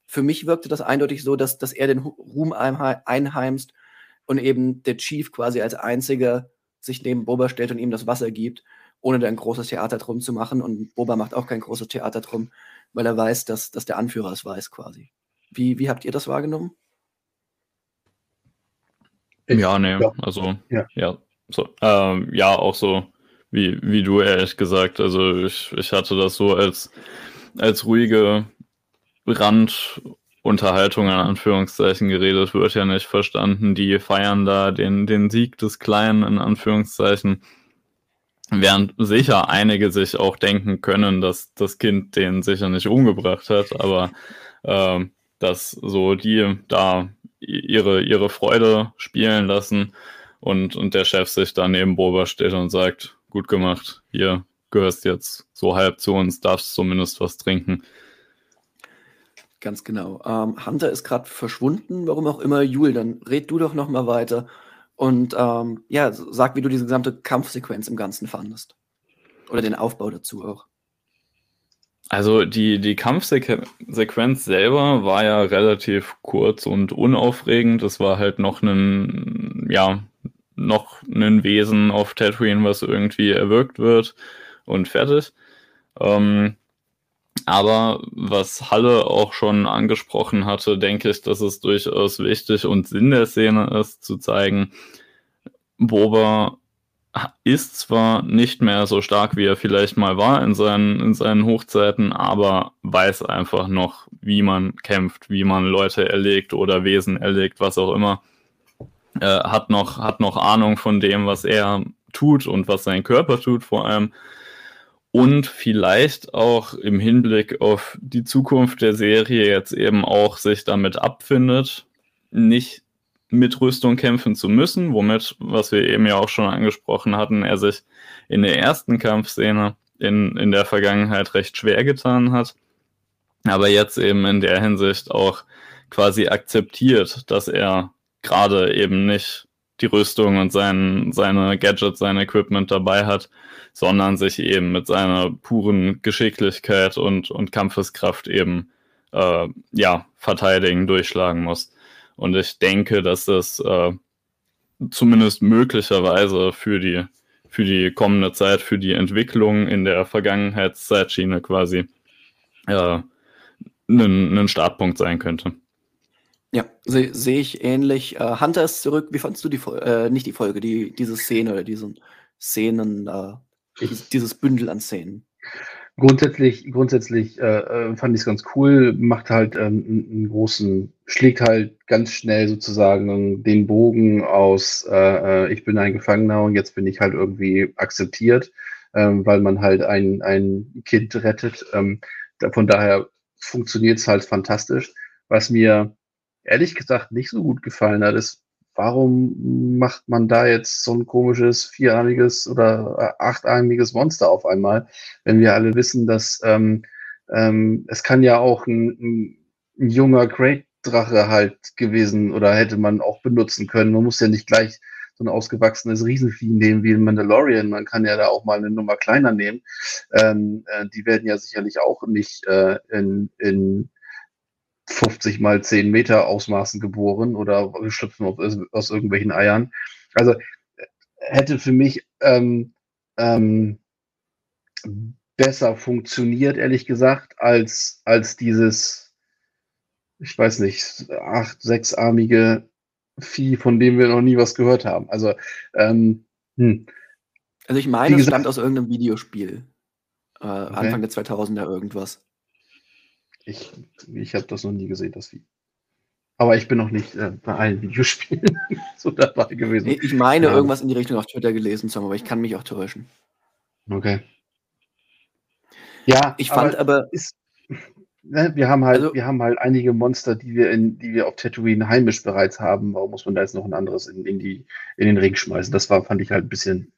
Für mich wirkte das eindeutig so, dass, dass er den Ruhm einheimst und eben der Chief quasi als einziger sich neben Boba stellt und ihm das Wasser gibt, ohne da ein großes Theater drum zu machen. Und Boba macht auch kein großes Theater drum, weil er weiß, dass, dass der Anführer es weiß quasi. Wie, wie habt ihr das wahrgenommen? Ja, nee, ja. also ja, ja, so, ähm, ja, auch so wie, wie du ehrlich gesagt. Also ich, ich hatte das so als, als ruhige Rand- Unterhaltung in Anführungszeichen geredet wird ja nicht verstanden. Die feiern da den, den Sieg des Kleinen in Anführungszeichen. Während sicher einige sich auch denken können, dass das Kind den sicher nicht umgebracht hat, aber äh, dass so die da ihre, ihre Freude spielen lassen und, und der Chef sich da neben Boba steht und sagt, gut gemacht, hier gehörst jetzt so halb zu uns, darfst zumindest was trinken. Ganz genau. Ähm, Hunter ist gerade verschwunden, warum auch immer. Jul, dann red du doch noch mal weiter und ähm, ja, sag, wie du diese gesamte Kampfsequenz im Ganzen fandest. Oder den Aufbau dazu auch. Also die, die Kampfsequenz selber war ja relativ kurz und unaufregend. Es war halt noch ein, ja, noch ein Wesen auf Tatooine, was irgendwie erwürgt wird und fertig. Ähm, aber was Halle auch schon angesprochen hatte, denke ich, dass es durchaus wichtig und Sinn der Szene ist, zu zeigen, Boba ist zwar nicht mehr so stark, wie er vielleicht mal war in seinen, in seinen Hochzeiten, aber weiß einfach noch, wie man kämpft, wie man Leute erlegt oder Wesen erlegt, was auch immer. Äh, hat, noch, hat noch Ahnung von dem, was er tut und was sein Körper tut vor allem und vielleicht auch im Hinblick auf die Zukunft der Serie jetzt eben auch sich damit abfindet, nicht mit Rüstung kämpfen zu müssen, womit, was wir eben ja auch schon angesprochen hatten, er sich in der ersten Kampfszene in, in der Vergangenheit recht schwer getan hat, aber jetzt eben in der Hinsicht auch quasi akzeptiert, dass er gerade eben nicht die Rüstung und sein, seine Gadgets, sein Equipment dabei hat, sondern sich eben mit seiner puren Geschicklichkeit und, und Kampfeskraft eben äh, ja, verteidigen, durchschlagen muss. Und ich denke, dass das äh, zumindest möglicherweise für die, für die kommende Zeit, für die Entwicklung in der Vergangenheitszeitschiene quasi äh, ein Startpunkt sein könnte. Ja, sehe seh ich ähnlich. Äh, Hunter ist zurück. Wie fandest du die Folge, äh, nicht die Folge, die, diese Szene oder diesen Szenen, äh, dieses, dieses Bündel an Szenen? Grundsätzlich, grundsätzlich äh, äh fand ich es ganz cool, macht halt ähm, einen großen, schlägt halt ganz schnell sozusagen den Bogen aus, äh, ich bin ein Gefangener und jetzt bin ich halt irgendwie akzeptiert, ähm, weil man halt ein, ein Kind rettet. Ähm, von daher funktioniert es halt fantastisch. Was mir ehrlich gesagt nicht so gut gefallen hat, ist, warum macht man da jetzt so ein komisches vierarmiges oder äh, achtarmiges Monster auf einmal, wenn wir alle wissen, dass ähm, ähm, es kann ja auch ein, ein, junger Great Drache halt gewesen oder hätte man auch benutzen können. Man muss ja nicht gleich so ein ausgewachsenes Riesenvieh nehmen wie ein Mandalorian. Man kann ja da auch mal eine Nummer kleiner nehmen. Ähm, äh, die werden ja sicherlich auch nicht äh, in, in 50 mal 10 Meter Ausmaßen geboren oder geschlüpfen aus, aus irgendwelchen Eiern. Also hätte für mich ähm, ähm, besser funktioniert, ehrlich gesagt, als, als dieses, ich weiß nicht, acht, sechsarmige Vieh, von dem wir noch nie was gehört haben. Also, ähm, hm. also ich meine, es stammt aus irgendeinem Videospiel. Äh, okay. Anfang der 2000er irgendwas. Ich, ich habe das noch nie gesehen, das Vieh. Aber ich bin noch nicht äh, bei allen Videospielen *laughs* so dabei gewesen. Ich meine, ja. irgendwas in die Richtung auf Twitter gelesen zu haben, aber ich kann mich auch täuschen. Okay. Ja, ich fand aber. aber ist, ne, wir, haben halt, also, wir haben halt einige Monster, die wir, in, die wir auf Tatooine heimisch bereits haben. Warum muss man da jetzt noch ein anderes in, in, die, in den Ring schmeißen? Das war, fand ich halt ein bisschen,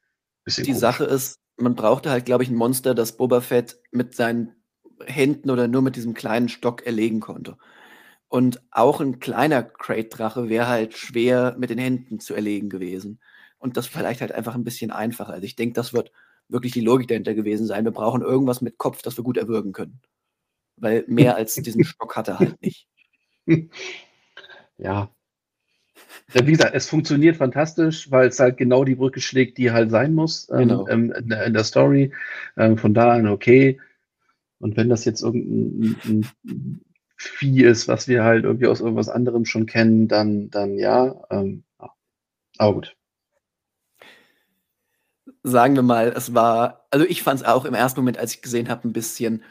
die komisch. Sache ist, man brauchte halt, glaube ich, ein Monster, das Boba Fett mit seinen Händen oder nur mit diesem kleinen Stock erlegen konnte. Und auch ein kleiner Crate-Drache wäre halt schwer mit den Händen zu erlegen gewesen. Und das vielleicht halt einfach ein bisschen einfacher. Also ich denke, das wird wirklich die Logik dahinter gewesen sein. Wir brauchen irgendwas mit Kopf, das wir gut erwürgen können. Weil mehr *laughs* als diesen Stock hat er halt nicht. *laughs* Ja. Wie gesagt, es funktioniert fantastisch, weil es halt genau die Brücke schlägt, die halt sein muss ähm, genau. ähm, in, der, in, der Story. Ähm, von da an okay. Und wenn das jetzt irgendein Vieh ist, was wir halt irgendwie aus irgendwas anderem schon kennen, dann, dann ja. Ähm, aber gut. Sagen wir mal, es war, also ich fand es auch im ersten Moment, als ich gesehen habe, ein bisschen,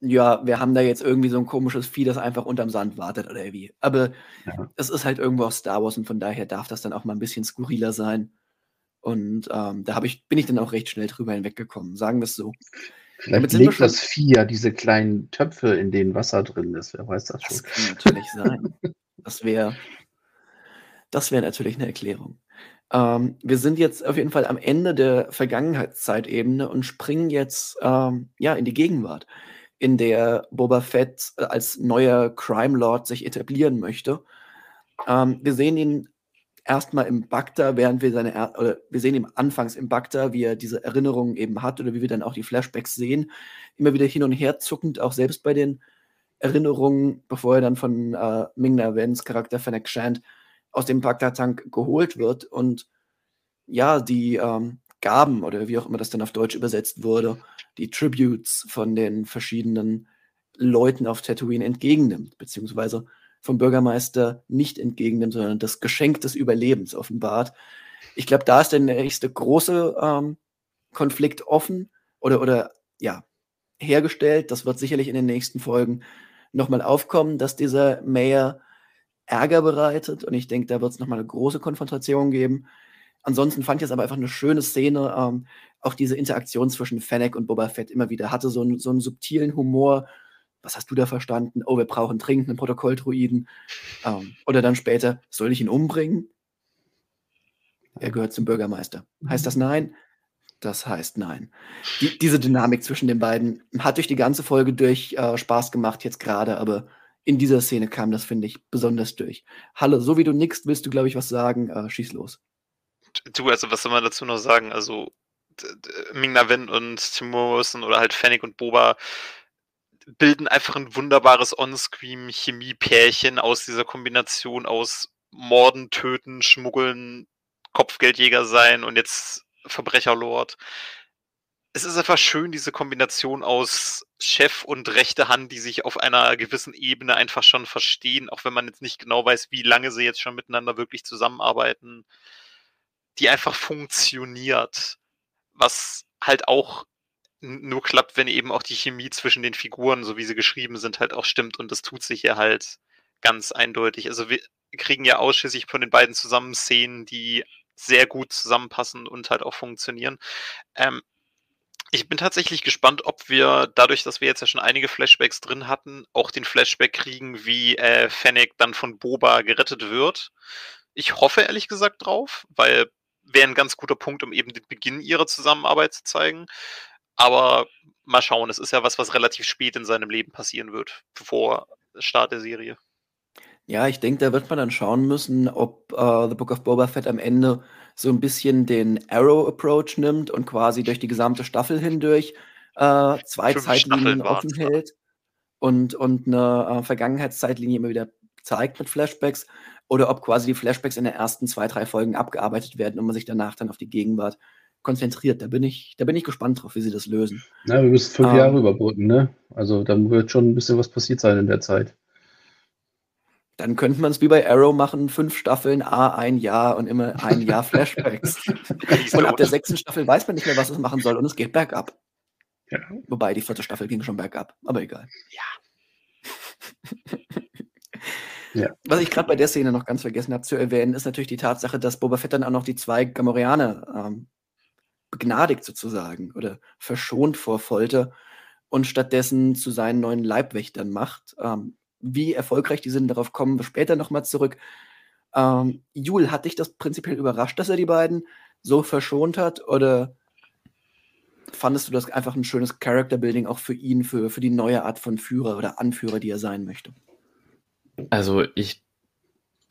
ja, wir haben da jetzt irgendwie so ein komisches Vieh, das einfach unterm Sand wartet oder wie. Aber ja. es ist halt irgendwo aus Star Wars und von daher darf das dann auch mal ein bisschen skurriler sein. Und ähm, da ich, bin ich dann auch recht schnell drüber hinweggekommen, sagen wir es so. Vielleicht legt das Vieh ja diese kleinen Töpfe, in denen Wasser drin ist. Wer weiß das schon. Das kann natürlich *laughs* sein. Das wäre das wär natürlich eine Erklärung. Ähm, wir sind jetzt auf jeden Fall am Ende der Vergangenheitszeitebene und springen jetzt ähm, ja, in die Gegenwart, in der Boba Fett als neuer Crime Lord sich etablieren möchte. Ähm, wir sehen ihn erstmal im Bagda, während wir seine, er oder wir sehen ihn anfangs im Bagda, wie er diese Erinnerungen eben hat oder wie wir dann auch die Flashbacks sehen, immer wieder hin und her zuckend, auch selbst bei den Erinnerungen, bevor er dann von äh, Ming-Na Wens Charakter Fennec Shand aus dem Bagda-Tank geholt wird und ja, die ähm, Gaben oder wie auch immer das dann auf Deutsch übersetzt wurde, die Tributes von den verschiedenen Leuten auf Tatooine entgegennimmt, beziehungsweise vom Bürgermeister nicht entgegennimmt, sondern das Geschenk des Überlebens offenbart. Ich glaube, da ist der nächste große ähm, Konflikt offen oder, oder ja, hergestellt. Das wird sicherlich in den nächsten Folgen nochmal aufkommen, dass dieser Mayor Ärger bereitet. Und ich denke, da wird es nochmal eine große Konfrontation geben. Ansonsten fand ich es aber einfach eine schöne Szene. Ähm, auch diese Interaktion zwischen Fennec und Boba Fett immer wieder hatte so, einen, so einen subtilen Humor, was hast du da verstanden? Oh, wir brauchen dringend einen Protokolldruiden. Ähm, oder dann später, soll ich ihn umbringen? Er gehört zum Bürgermeister. Heißt das nein? Das heißt nein. Die, diese Dynamik zwischen den beiden hat durch die ganze Folge durch äh, Spaß gemacht, jetzt gerade, aber in dieser Szene kam das, finde ich, besonders durch. Halle, so wie du nickst, willst du, glaube ich, was sagen? Äh, schieß los. Du, also was soll man dazu noch sagen? Also Ming-Na Wen und Timur Morrison oder halt Fennec und Boba bilden einfach ein wunderbares On-Screen-Chemie-Pärchen aus dieser Kombination aus Morden, Töten, Schmuggeln, Kopfgeldjäger sein und jetzt Verbrecherlord. Es ist einfach schön, diese Kombination aus Chef und rechte Hand, die sich auf einer gewissen Ebene einfach schon verstehen, auch wenn man jetzt nicht genau weiß, wie lange sie jetzt schon miteinander wirklich zusammenarbeiten, die einfach funktioniert. Was halt auch nur klappt, wenn eben auch die Chemie zwischen den Figuren, so wie sie geschrieben sind, halt auch stimmt. Und das tut sich hier halt ganz eindeutig. Also wir kriegen ja ausschließlich von den beiden zusammen Szenen, die sehr gut zusammenpassen und halt auch funktionieren. Ähm, ich bin tatsächlich gespannt, ob wir dadurch, dass wir jetzt ja schon einige Flashbacks drin hatten, auch den Flashback kriegen, wie äh, Fennec dann von Boba gerettet wird. Ich hoffe ehrlich gesagt drauf, weil wäre ein ganz guter Punkt, um eben den Beginn ihrer Zusammenarbeit zu zeigen. Aber mal schauen, es ist ja was, was relativ spät in seinem Leben passieren wird, vor Start der Serie. Ja, ich denke, da wird man dann schauen müssen, ob äh, The Book of Boba Fett am Ende so ein bisschen den Arrow-Approach nimmt und quasi durch die gesamte Staffel hindurch äh, zwei Fünf Zeitlinien offen hält und, und eine äh, Vergangenheitszeitlinie immer wieder zeigt mit Flashbacks oder ob quasi die Flashbacks in den ersten zwei, drei Folgen abgearbeitet werden und man sich danach dann auf die Gegenwart konzentriert. Da bin ich, da bin ich gespannt drauf, wie sie das lösen. Ja, wir müssen fünf ähm, Jahre überbrücken, ne? Also da wird schon ein bisschen was passiert sein in der Zeit. Dann könnte man es wie bei Arrow machen, fünf Staffeln, A, ein Jahr und immer ein Jahr *laughs* Flashbacks. und ab der sechsten Staffel weiß man nicht mehr, was es machen soll und es geht bergab. Ja. Wobei die vierte Staffel ging schon bergab, aber egal. Ja. *laughs* ja. Was ich gerade bei der Szene noch ganz vergessen habe zu erwähnen, ist natürlich die Tatsache, dass Boba Fett dann auch noch die zwei Gamorianer ähm, begnadigt sozusagen oder verschont vor Folter und stattdessen zu seinen neuen Leibwächtern macht. Ähm, wie erfolgreich die sind, darauf kommen wir später nochmal zurück. Ähm, Jul, hat dich das prinzipiell überrascht, dass er die beiden so verschont hat? Oder fandest du das einfach ein schönes Character-Building auch für ihn, für, für die neue Art von Führer oder Anführer, die er sein möchte? Also ich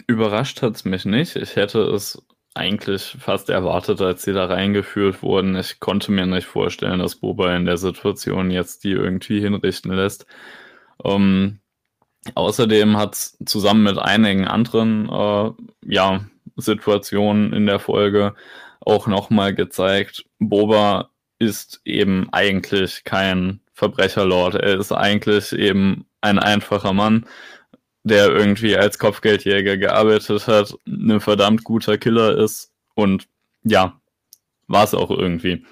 überrascht hat es mich nicht. Ich hätte es eigentlich fast erwartet, als sie da reingeführt wurden. Ich konnte mir nicht vorstellen, dass Boba in der Situation jetzt die irgendwie hinrichten lässt. Ähm, außerdem hat es zusammen mit einigen anderen äh, ja, Situationen in der Folge auch nochmal gezeigt, Boba ist eben eigentlich kein Verbrecherlord. Er ist eigentlich eben ein einfacher Mann, der irgendwie als Kopfgeldjäger gearbeitet hat, ein verdammt guter Killer ist und ja, war es auch irgendwie.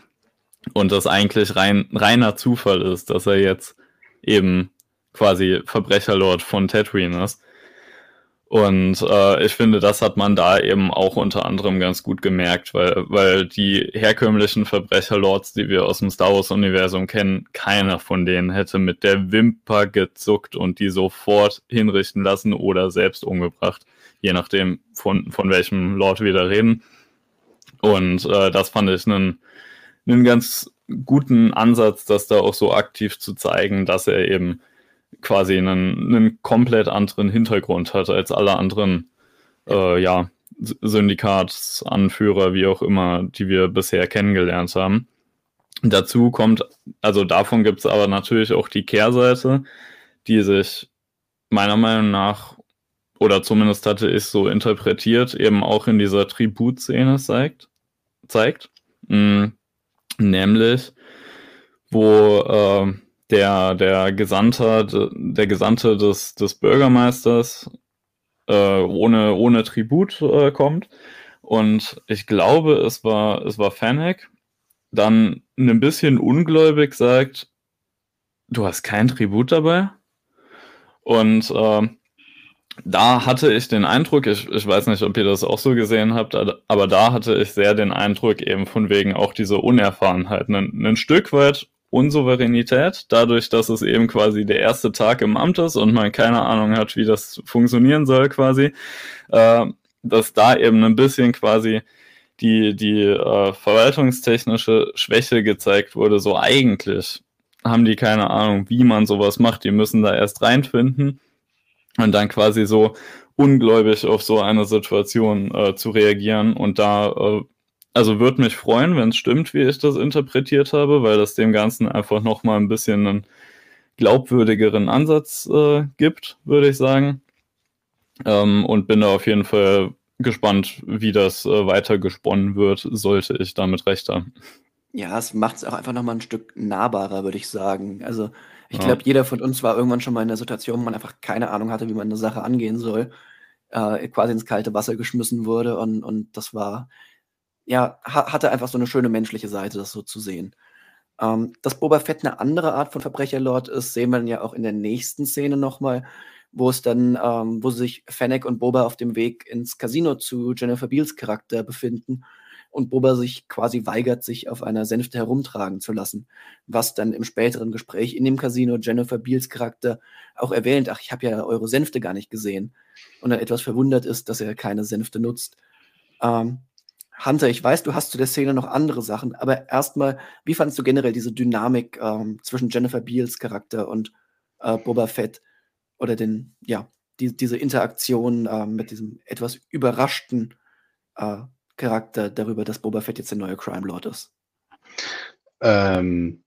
Und das eigentlich rein, reiner Zufall ist, dass er jetzt eben quasi Verbrecherlord von Tatooine ist. Und äh, ich finde, das hat man da eben auch unter anderem ganz gut gemerkt, weil, weil die herkömmlichen Verbrecherlords, die wir aus dem Star Wars-Universum kennen, keiner von denen hätte mit der Wimper gezuckt und die sofort hinrichten lassen oder selbst umgebracht, je nachdem, von, von welchem Lord wir da reden. Und äh, das fand ich einen, einen ganz guten Ansatz, das da auch so aktiv zu zeigen, dass er eben quasi einen, einen komplett anderen Hintergrund hat als alle anderen, äh, ja, Syndikatsanführer, wie auch immer, die wir bisher kennengelernt haben. Dazu kommt, also davon gibt es aber natürlich auch die Kehrseite, die sich meiner Meinung nach, oder zumindest hatte ich so interpretiert, eben auch in dieser Tributszene zeigt. zeigt. Mhm. Nämlich, wo äh, der, der Gesandte, der Gesandte des, des Bürgermeisters äh, ohne, ohne Tribut äh, kommt. Und ich glaube, es war, es war Fennec, dann ein bisschen ungläubig sagt, du hast kein Tribut dabei? Und äh, da hatte ich den Eindruck, ich, ich weiß nicht, ob ihr das auch so gesehen habt, aber da hatte ich sehr den Eindruck, eben von wegen auch diese Unerfahrenheit. Ein, ein Stück weit Unsouveränität, dadurch, dass es eben quasi der erste Tag im Amt ist und man keine Ahnung hat, wie das funktionieren soll quasi, äh, dass da eben ein bisschen quasi die, die äh, verwaltungstechnische Schwäche gezeigt wurde. So eigentlich haben die keine Ahnung, wie man sowas macht. Die müssen da erst reinfinden und dann quasi so ungläubig auf so eine Situation äh, zu reagieren und da äh, also würde mich freuen, wenn es stimmt, wie ich das interpretiert habe, weil das dem Ganzen einfach nochmal ein bisschen einen glaubwürdigeren Ansatz äh, gibt, würde ich sagen. Ähm, und bin da auf jeden Fall gespannt, wie das äh, weiter gesponnen wird, sollte ich damit recht haben. Ja, es macht es auch einfach nochmal ein Stück nahbarer, würde ich sagen. Also ich ja. glaube, jeder von uns war irgendwann schon mal in der Situation, wo man einfach keine Ahnung hatte, wie man eine Sache angehen soll, äh, quasi ins kalte Wasser geschmissen wurde und, und das war ja, ha hatte einfach so eine schöne menschliche Seite, das so zu sehen. Ähm, dass Boba Fett eine andere Art von Verbrecherlord ist, sehen wir dann ja auch in der nächsten Szene nochmal, wo es dann, ähm, wo sich Fennec und Boba auf dem Weg ins Casino zu Jennifer Beals Charakter befinden und Boba sich quasi weigert, sich auf einer Sänfte herumtragen zu lassen. Was dann im späteren Gespräch in dem Casino Jennifer Beals Charakter auch erwähnt, ach, ich habe ja eure Sänfte gar nicht gesehen. Und dann etwas verwundert ist, dass er keine Sänfte nutzt. Ähm, Hunter, ich weiß, du hast zu der Szene noch andere Sachen, aber erstmal, wie fandest du generell diese Dynamik ähm, zwischen Jennifer Beals Charakter und äh, Boba Fett oder den, ja, die, diese Interaktion äh, mit diesem etwas überraschten äh, Charakter darüber, dass Boba Fett jetzt der neue Crime Lord ist? Ähm,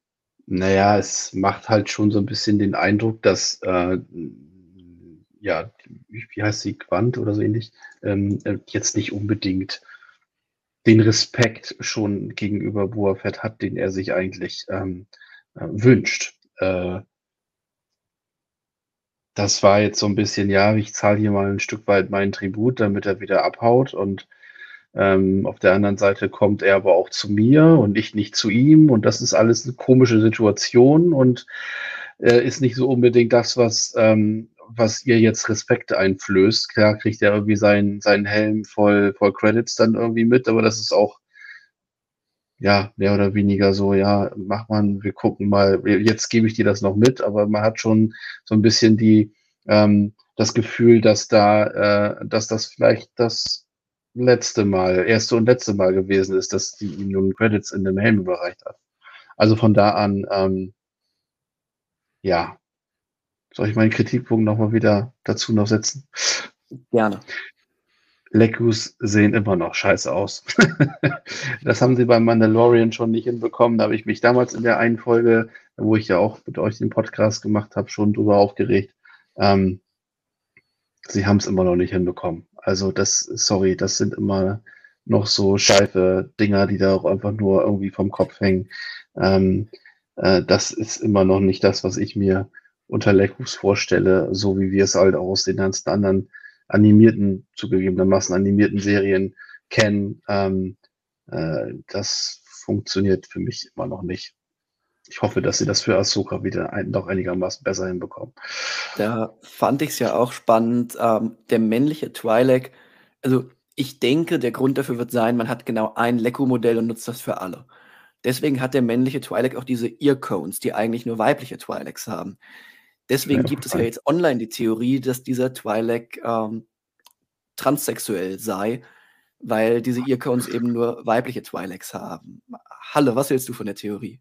naja, es macht halt schon so ein bisschen den Eindruck, dass, äh, ja, wie heißt sie, Quant oder so ähnlich, ähm, äh, jetzt nicht unbedingt den Respekt schon gegenüber Boa Fett hat, den er sich eigentlich ähm, äh, wünscht. Äh, das war jetzt so ein bisschen, ja, ich zahle hier mal ein Stück weit meinen Tribut, damit er wieder abhaut. Und ähm, auf der anderen Seite kommt er aber auch zu mir und ich nicht zu ihm. Und das ist alles eine komische Situation und äh, ist nicht so unbedingt das, was ähm, was ihr jetzt Respekt einflößt. Klar kriegt er irgendwie seinen, seinen Helm voll, voll Credits dann irgendwie mit, aber das ist auch, ja, mehr oder weniger so, ja, mach man, wir gucken mal, jetzt gebe ich dir das noch mit, aber man hat schon so ein bisschen die, ähm, das Gefühl, dass da, äh, dass das vielleicht das letzte Mal, erste und letzte Mal gewesen ist, dass die ihm nun Credits in dem Helm überreicht hat. Also von da an, ähm, ja, soll ich meinen Kritikpunkt nochmal wieder dazu noch setzen? Gerne. Lekus sehen immer noch scheiße aus. *laughs* das haben sie beim Mandalorian schon nicht hinbekommen. Da habe ich mich damals in der einen Folge, wo ich ja auch mit euch den Podcast gemacht habe, schon drüber aufgeregt. Ähm, sie haben es immer noch nicht hinbekommen. Also das, sorry, das sind immer noch so scheife Dinger, die da auch einfach nur irgendwie vom Kopf hängen. Ähm, äh, das ist immer noch nicht das, was ich mir unter Lekus vorstelle, so wie wir es halt auch aus den ganzen anderen animierten, zugegebenermaßen animierten Serien kennen. Ähm, äh, das funktioniert für mich immer noch nicht. Ich hoffe, dass sie das für Ahsoka wieder ein, doch einigermaßen besser hinbekommen. Da fand ich es ja auch spannend. Ähm, der männliche Twi'lek, also ich denke, der Grund dafür wird sein, man hat genau ein Leku-Modell und nutzt das für alle. Deswegen hat der männliche Twi'lek auch diese Ear-Cones, die eigentlich nur weibliche Twi'leks haben. Deswegen ja, gibt es ja jetzt online die Theorie, dass dieser Twi'lek ähm, transsexuell sei, weil diese Earcones eben nur weibliche Twi'leks haben. Halle, was hältst du von der Theorie?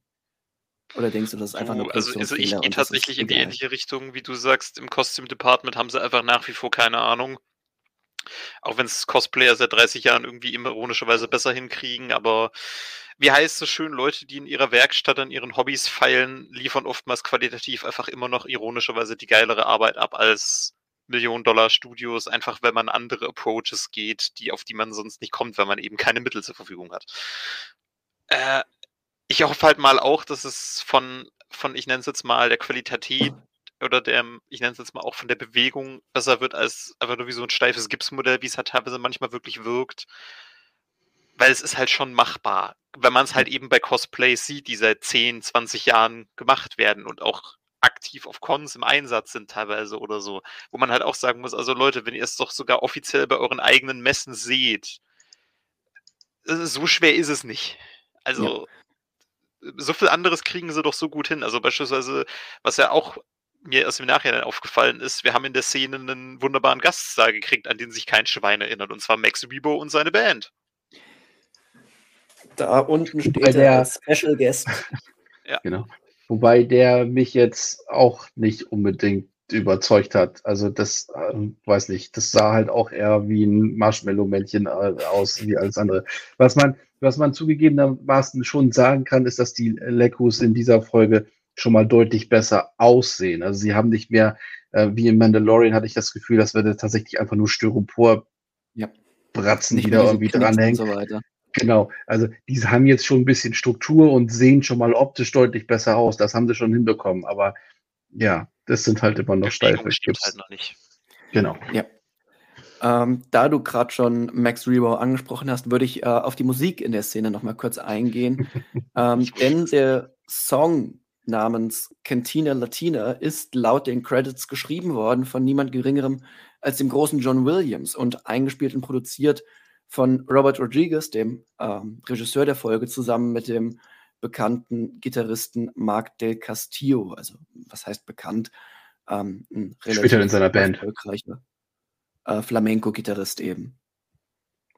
Oder denkst du, das ist einfach nur also, also ich gehe tatsächlich in die ähnliche Richtung, wie du sagst. Im Costume Department haben sie einfach nach wie vor keine Ahnung. Auch wenn es Cosplayer seit 30 Jahren irgendwie immer ironischerweise besser hinkriegen, aber wie heißt es schön, Leute, die in ihrer Werkstatt an ihren Hobbys feilen, liefern oftmals qualitativ einfach immer noch ironischerweise die geilere Arbeit ab als Millionen-Dollar-Studios, einfach wenn man andere Approaches geht, die auf die man sonst nicht kommt, wenn man eben keine Mittel zur Verfügung hat. Äh, ich hoffe halt mal auch, dass es von, von ich nenne es jetzt mal, der Qualität oder der, ich nenne es jetzt mal auch von der Bewegung besser wird als einfach nur wie so ein steifes Gipsmodell, wie es halt teilweise manchmal wirklich wirkt weil es ist halt schon machbar, wenn man es halt eben bei Cosplays sieht, die seit 10, 20 Jahren gemacht werden und auch aktiv auf Cons im Einsatz sind teilweise oder so, wo man halt auch sagen muss, also Leute, wenn ihr es doch sogar offiziell bei euren eigenen Messen seht, äh, so schwer ist es nicht. Also ja. so viel anderes kriegen sie doch so gut hin. Also beispielsweise, was ja auch mir erst im Nachhinein aufgefallen ist, wir haben in der Szene einen wunderbaren Gaststar gekriegt, an den sich kein Schwein erinnert, und zwar Max Rebo und seine Band. Da unten steht Wobei der Special Guest. *laughs* ja. Genau. Wobei der mich jetzt auch nicht unbedingt überzeugt hat. Also das, äh, weiß nicht, das sah halt auch eher wie ein Marshmallow-Männchen äh, aus wie alles andere. Was man, was man zugegebenermaßen schon sagen kann, ist, dass die Lekus in dieser Folge schon mal deutlich besser aussehen. Also sie haben nicht mehr, äh, wie in Mandalorian hatte ich das Gefühl, dass wir da tatsächlich einfach nur Styropor ja. Bratzen, die da irgendwie dranhängen. So Genau, also die haben jetzt schon ein bisschen Struktur und sehen schon mal optisch deutlich besser aus. Das haben sie schon hinbekommen. Aber ja, das sind halt immer noch steife Stimmt halt noch nicht. Genau. Ja. Ähm, da du gerade schon Max Rebo angesprochen hast, würde ich äh, auf die Musik in der Szene noch mal kurz eingehen. *laughs* ähm, denn der Song namens Cantina Latina ist laut den Credits geschrieben worden von niemand Geringerem als dem großen John Williams und eingespielt und produziert von Robert Rodriguez, dem ähm, Regisseur der Folge, zusammen mit dem bekannten Gitarristen Mark Del Castillo. Also, was heißt bekannt? Ähm, ein Spielt er in seiner Band. Erfolgreicher äh, Flamenco-Gitarrist eben.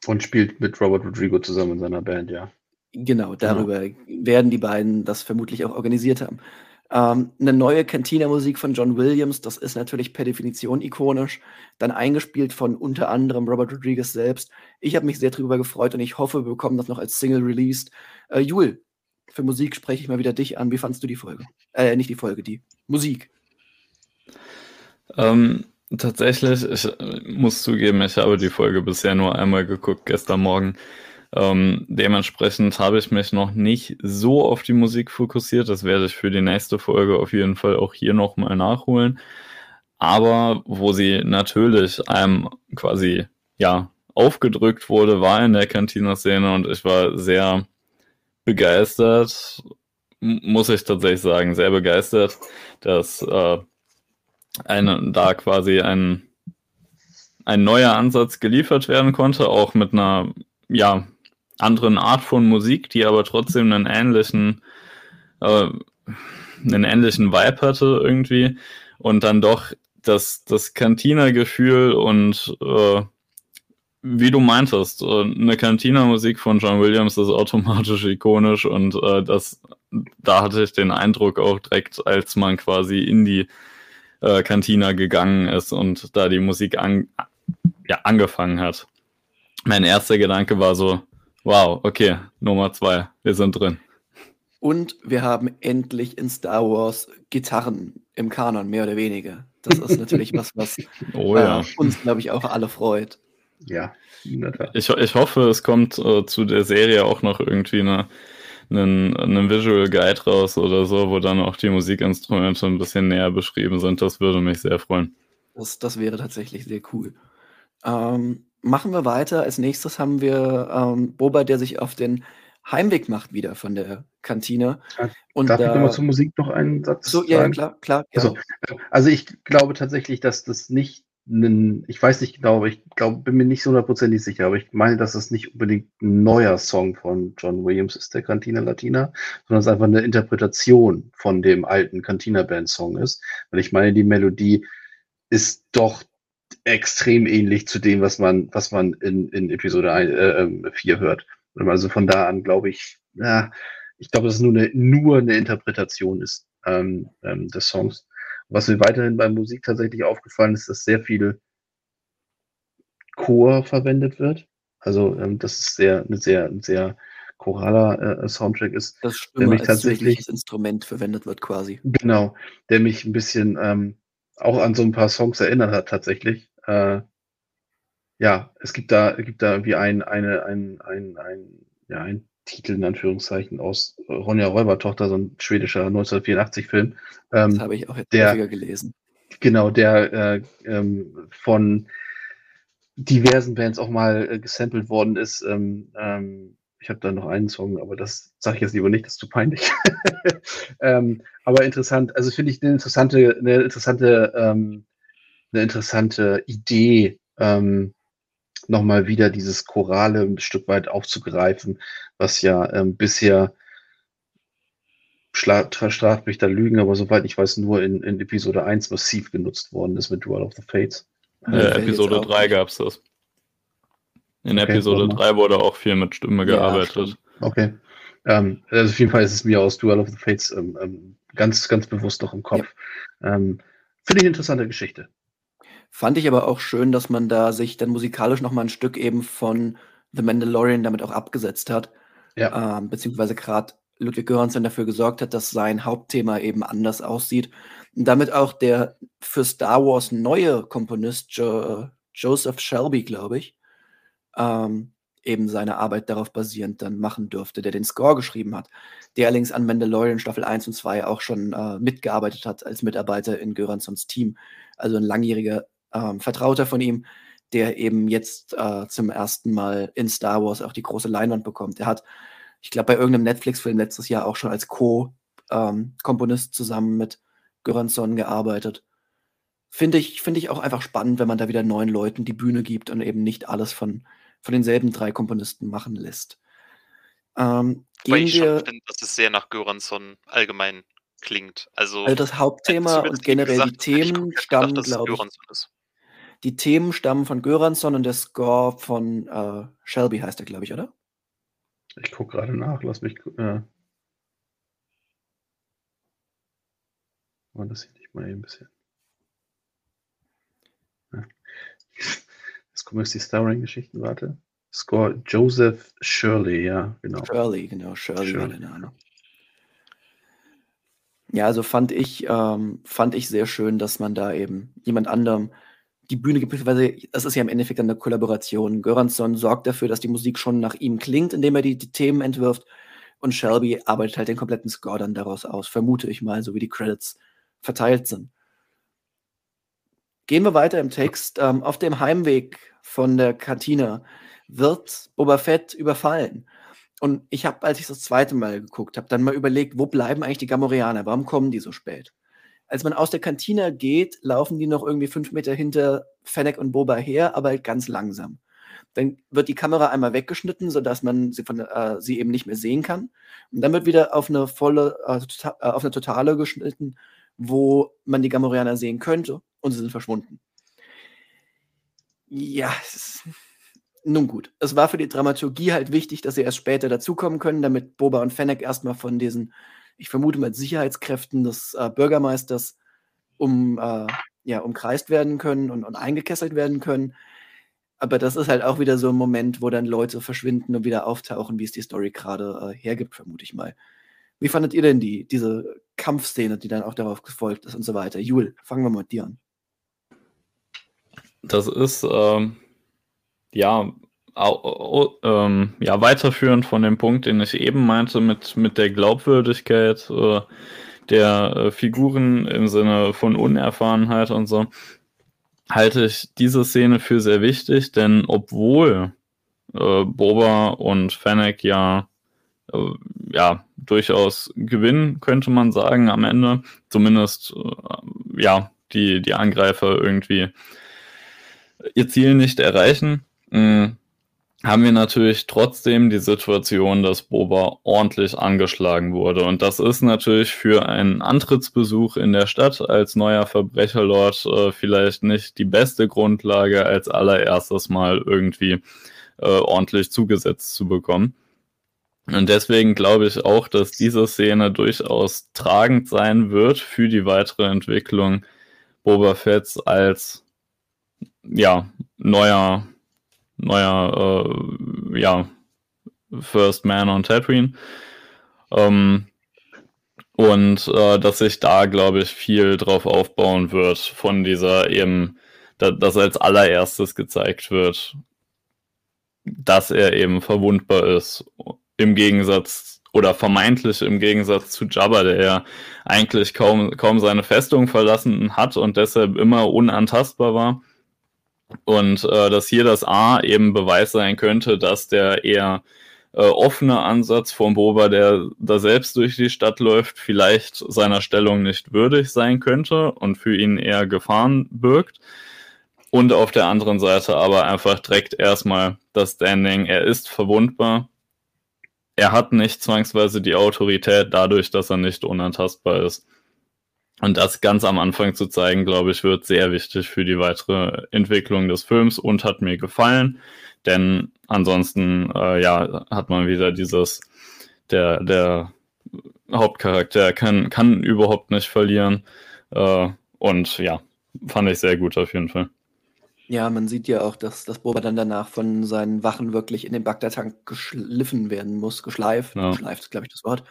Und spielt mit Robert Rodrigo zusammen in seiner Band, ja. Genau, darüber genau. werden die beiden das vermutlich auch organisiert haben. Ähm, eine neue Cantina-Musik von John Williams, das ist natürlich per Definition ikonisch. Dann eingespielt von unter anderem Robert Rodriguez selbst. Ich habe mich sehr darüber gefreut und ich hoffe, wir bekommen das noch als Single released. Äh, Jul, für Musik spreche ich mal wieder dich an. Wie fandest du die Folge? Äh, nicht die Folge, die Musik. Ähm, tatsächlich, ich muss zugeben, ich habe die Folge bisher nur einmal geguckt, gestern Morgen. Ähm, dementsprechend habe ich mich noch nicht so auf die Musik fokussiert. Das werde ich für die nächste Folge auf jeden Fall auch hier nochmal nachholen. Aber wo sie natürlich einem quasi, ja, aufgedrückt wurde, war in der Cantina-Szene und ich war sehr begeistert, muss ich tatsächlich sagen, sehr begeistert, dass äh, eine, da quasi ein, ein neuer Ansatz geliefert werden konnte, auch mit einer ja, anderen Art von Musik, die aber trotzdem einen ähnlichen, äh, einen ähnlichen Vibe hatte irgendwie und dann doch das, das Cantina-Gefühl und äh, wie du meintest, äh, eine Cantina-Musik von John Williams ist automatisch ikonisch und äh, das da hatte ich den Eindruck auch direkt, als man quasi in die äh, Kantina gegangen ist und da die Musik an, ja, angefangen hat. Mein erster Gedanke war so, wow, okay, Nummer zwei, wir sind drin. Und wir haben endlich in Star Wars Gitarren im Kanon, mehr oder weniger. Das ist natürlich was, was *laughs* oh, ja. äh, uns, glaube ich, auch alle freut. Ja, ich, ich hoffe, es kommt äh, zu der Serie auch noch irgendwie eine, einen, einen Visual Guide raus oder so, wo dann auch die Musikinstrumente ein bisschen näher beschrieben sind. Das würde mich sehr freuen. Das, das wäre tatsächlich sehr cool. Ähm, machen wir weiter. Als nächstes haben wir ähm, Boba, der sich auf den Heimweg macht wieder von der Kantine. Und Darf ich nochmal zur Musik noch einen Satz so, ja, ja, klar, klar. Ja. Also, also ich glaube tatsächlich, dass das nicht ein, ich weiß nicht genau, aber ich glaube, bin mir nicht so hundertprozentig sicher, aber ich meine, dass das nicht unbedingt ein neuer Song von John Williams ist, der Cantina Latina, sondern es einfach eine Interpretation von dem alten Cantina Band Song ist. Weil ich meine, die Melodie ist doch extrem ähnlich zu dem, was man, was man in, in Episode 1, äh, 4 ähm, hört. Also von da an glaube ich, ja, ich glaube, dass es nur eine, nur eine Interpretation ist ähm, ähm, des Songs. Was mir weiterhin bei Musik tatsächlich aufgefallen ist, dass sehr viel Chor verwendet wird. Also, ähm, dass es sehr, eine sehr, ein sehr choraler äh, Soundtrack ist. Das Stimme der mich tatsächlich Instrument verwendet wird quasi. Genau, der mich ein bisschen ähm, auch an so ein paar Songs erinnert hat tatsächlich. Äh, ja, es gibt da, es gibt da irgendwie ein, eine, ein, ein, ein, ja, ein Titel in Anführungszeichen aus Ronja Räubertochter, so ein schwedischer 1984-Film. Ähm, das habe ich auch jetzt der, gelesen. Genau, der äh, ähm, von diversen Bands auch mal äh, gesampelt worden ist. Ähm, ähm, ich habe da noch einen Song, aber das sage ich jetzt lieber nicht, das ist zu peinlich. *laughs* ähm, aber interessant, also finde ich eine interessante, eine interessante, ähm, eine interessante Idee, ähm, nochmal wieder dieses Chorale ein Stück weit aufzugreifen, was ja ähm, bisher straft mich da Lügen, aber soweit ich weiß, nur in, in Episode 1 massiv genutzt worden ist mit Duel of the Fates. Äh, Episode 3 gab es das. In okay, Episode 3 wurde auch viel mit Stimme gearbeitet. Ja, okay. Ähm, also auf jeden Fall ist es mir aus Duel of the Fates ähm, ähm, ganz, ganz bewusst noch im Kopf. Ja. Ähm, Finde ich eine interessante Geschichte. Fand ich aber auch schön, dass man da sich dann musikalisch noch mal ein Stück eben von The Mandalorian damit auch abgesetzt hat. Ja. Ähm, beziehungsweise gerade Ludwig Göransson dafür gesorgt hat, dass sein Hauptthema eben anders aussieht. Und damit auch der für Star Wars neue Komponist jo Joseph Shelby, glaube ich, ähm, eben seine Arbeit darauf basierend dann machen dürfte, der den Score geschrieben hat, der allerdings an Mandalorian Staffel 1 und 2 auch schon äh, mitgearbeitet hat als Mitarbeiter in Göranssons Team. Also ein langjähriger ähm, Vertrauter von ihm, der eben jetzt äh, zum ersten Mal in Star Wars auch die große Leinwand bekommt. Er hat, ich glaube, bei irgendeinem Netflix-Film letztes Jahr auch schon als Co-Komponist ähm, zusammen mit Göransson gearbeitet. Finde ich, finde ich auch einfach spannend, wenn man da wieder neuen Leuten die Bühne gibt und eben nicht alles von, von denselben drei Komponisten machen lässt. Ähm, Weil ich schon finde, dass es sehr nach Göransson allgemein klingt. Also, also das Hauptthema und generell gesagt, die Themen stammen, glaube ich. Die Themen stammen von Göransson und der Score von äh, Shelby heißt er, glaube ich, oder? Ich gucke gerade nach, lass mich. Äh... Oh, das sieht ich mal eben ein bisschen. Ja. Jetzt kommen jetzt die Starring-Geschichten, warte. Score Joseph Shirley, ja, genau. Shirley, genau, Shirley, Shirley. war der Name. Ja, also fand ich, ähm, fand ich sehr schön, dass man da eben jemand anderem die Bühne gibt, weil das ist ja im Endeffekt eine Kollaboration. Göransson sorgt dafür, dass die Musik schon nach ihm klingt, indem er die, die Themen entwirft. Und Shelby arbeitet halt den kompletten Score dann daraus aus, vermute ich mal, so wie die Credits verteilt sind. Gehen wir weiter im Text. Ähm, auf dem Heimweg von der Kantine wird Boba Fett überfallen. Und ich habe, als ich das zweite Mal geguckt habe, dann mal überlegt, wo bleiben eigentlich die Gamorianer? Warum kommen die so spät? Als man aus der Kantine geht, laufen die noch irgendwie fünf Meter hinter Fennec und Boba her, aber halt ganz langsam. Dann wird die Kamera einmal weggeschnitten, sodass man sie, von, äh, sie eben nicht mehr sehen kann. Und dann wird wieder auf eine volle, äh, tota-, äh, auf eine totale geschnitten, wo man die Gamorianer sehen könnte und sie sind verschwunden. Ja, nun gut, es war für die Dramaturgie halt wichtig, dass sie erst später dazukommen können, damit Boba und Fennec erstmal von diesen, ich vermute mal, Sicherheitskräften des äh, Bürgermeisters um, äh, ja, umkreist werden können und, und eingekesselt werden können. Aber das ist halt auch wieder so ein Moment, wo dann Leute verschwinden und wieder auftauchen, wie es die Story gerade äh, hergibt, vermute ich mal. Wie fandet ihr denn die, diese Kampfszene, die dann auch darauf gefolgt ist und so weiter? Jul, fangen wir mal mit dir an. Das ist, ähm, ja, ähm, ja, weiterführend von dem Punkt, den ich eben meinte, mit, mit der Glaubwürdigkeit äh, der äh, Figuren im Sinne von Unerfahrenheit und so, halte ich diese Szene für sehr wichtig, denn obwohl äh, Boba und Fennec ja, äh, ja durchaus gewinnen, könnte man sagen, am Ende, zumindest äh, ja, die, die Angreifer irgendwie ihr Ziel nicht erreichen, mh, haben wir natürlich trotzdem die Situation, dass Boba ordentlich angeschlagen wurde. Und das ist natürlich für einen Antrittsbesuch in der Stadt als neuer Verbrecherlord äh, vielleicht nicht die beste Grundlage, als allererstes mal irgendwie äh, ordentlich zugesetzt zu bekommen. Und deswegen glaube ich auch, dass diese Szene durchaus tragend sein wird für die weitere Entwicklung Boba Fett's als ja, neuer neuer, äh, ja, First Man on Tatooine. Ähm, und äh, dass sich da, glaube ich, viel drauf aufbauen wird von dieser eben, da, dass als allererstes gezeigt wird, dass er eben verwundbar ist. Im Gegensatz oder vermeintlich im Gegensatz zu Jabba, der ja eigentlich kaum, kaum seine Festung verlassen hat und deshalb immer unantastbar war. Und äh, dass hier das A eben Beweis sein könnte, dass der eher äh, offene Ansatz von Boba, der da selbst durch die Stadt läuft, vielleicht seiner Stellung nicht würdig sein könnte und für ihn eher Gefahren birgt. Und auf der anderen Seite aber einfach direkt erstmal das Standing, er ist verwundbar. Er hat nicht zwangsweise die Autorität dadurch, dass er nicht unantastbar ist. Und das ganz am Anfang zu zeigen, glaube ich, wird sehr wichtig für die weitere Entwicklung des Films und hat mir gefallen. Denn ansonsten, äh, ja, hat man wieder dieses, der, der Hauptcharakter kann, kann überhaupt nicht verlieren. Äh, und ja, fand ich sehr gut auf jeden Fall. Ja, man sieht ja auch, dass, dass Boba dann danach von seinen Wachen wirklich in den Bagdad-Tank geschliffen werden muss, geschleift. Ja. Geschleift ist, glaube ich, das Wort.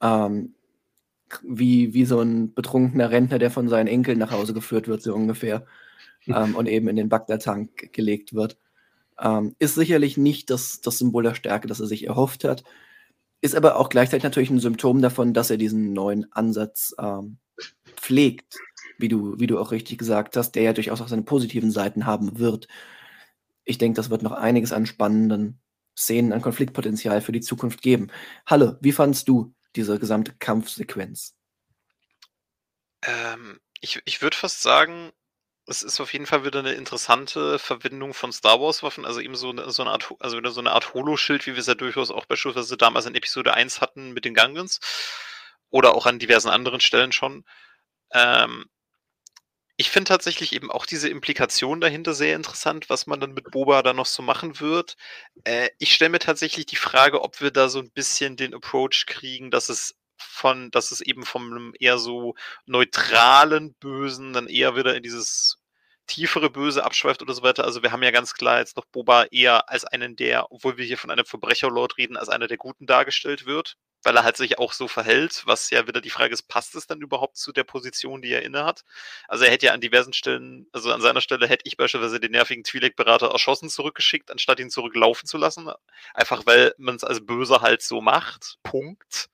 Ähm, wie, wie so ein betrunkener Rentner, der von seinen Enkeln nach Hause geführt wird, so ungefähr, *laughs* ähm, und eben in den Bagdad-Tank gelegt wird. Ähm, ist sicherlich nicht das, das Symbol der Stärke, das er sich erhofft hat, ist aber auch gleichzeitig natürlich ein Symptom davon, dass er diesen neuen Ansatz ähm, pflegt, wie du, wie du auch richtig gesagt hast, der ja durchaus auch seine positiven Seiten haben wird. Ich denke, das wird noch einiges an spannenden Szenen, an Konfliktpotenzial für die Zukunft geben. Halle, wie fandst du diese gesamte Kampfsequenz? Ähm, ich ich würde fast sagen, es ist auf jeden Fall wieder eine interessante Verbindung von Star Wars-Waffen, also eben so 'ne so 'ne Art also wieder so eine Art Holoschild, wie wir es ja durchaus auch beispielsweise damals in Episode 1 hatten mit den Gungans oder auch an diversen anderen Stellen schon. Ähm ich finde tatsächlich eben auch diese Implikation dahinter sehr interessant, was man dann mit Boba da noch so machen wird. Äh, ich stelle mir tatsächlich die Frage, ob wir da so ein bisschen den Approach kriegen, dass es von, dass es eben von einem eher so neutralen Bösen dann eher wieder in dieses tiefere Böse abschweift oder so weiter. Also wir haben ja ganz klar jetzt noch Boba eher als einen der, obwohl wir hier von einem Verbrecherlord reden, als einer der Guten dargestellt wird weil er halt sich auch so verhält, was ja wieder die Frage ist, passt es dann überhaupt zu der Position, die er inne hat? Also er hätte ja an diversen Stellen, also an seiner Stelle hätte ich beispielsweise den nervigen Twi'lek-Berater erschossen zurückgeschickt, anstatt ihn zurücklaufen zu lassen. Einfach weil man es als Böser halt so macht. Punkt.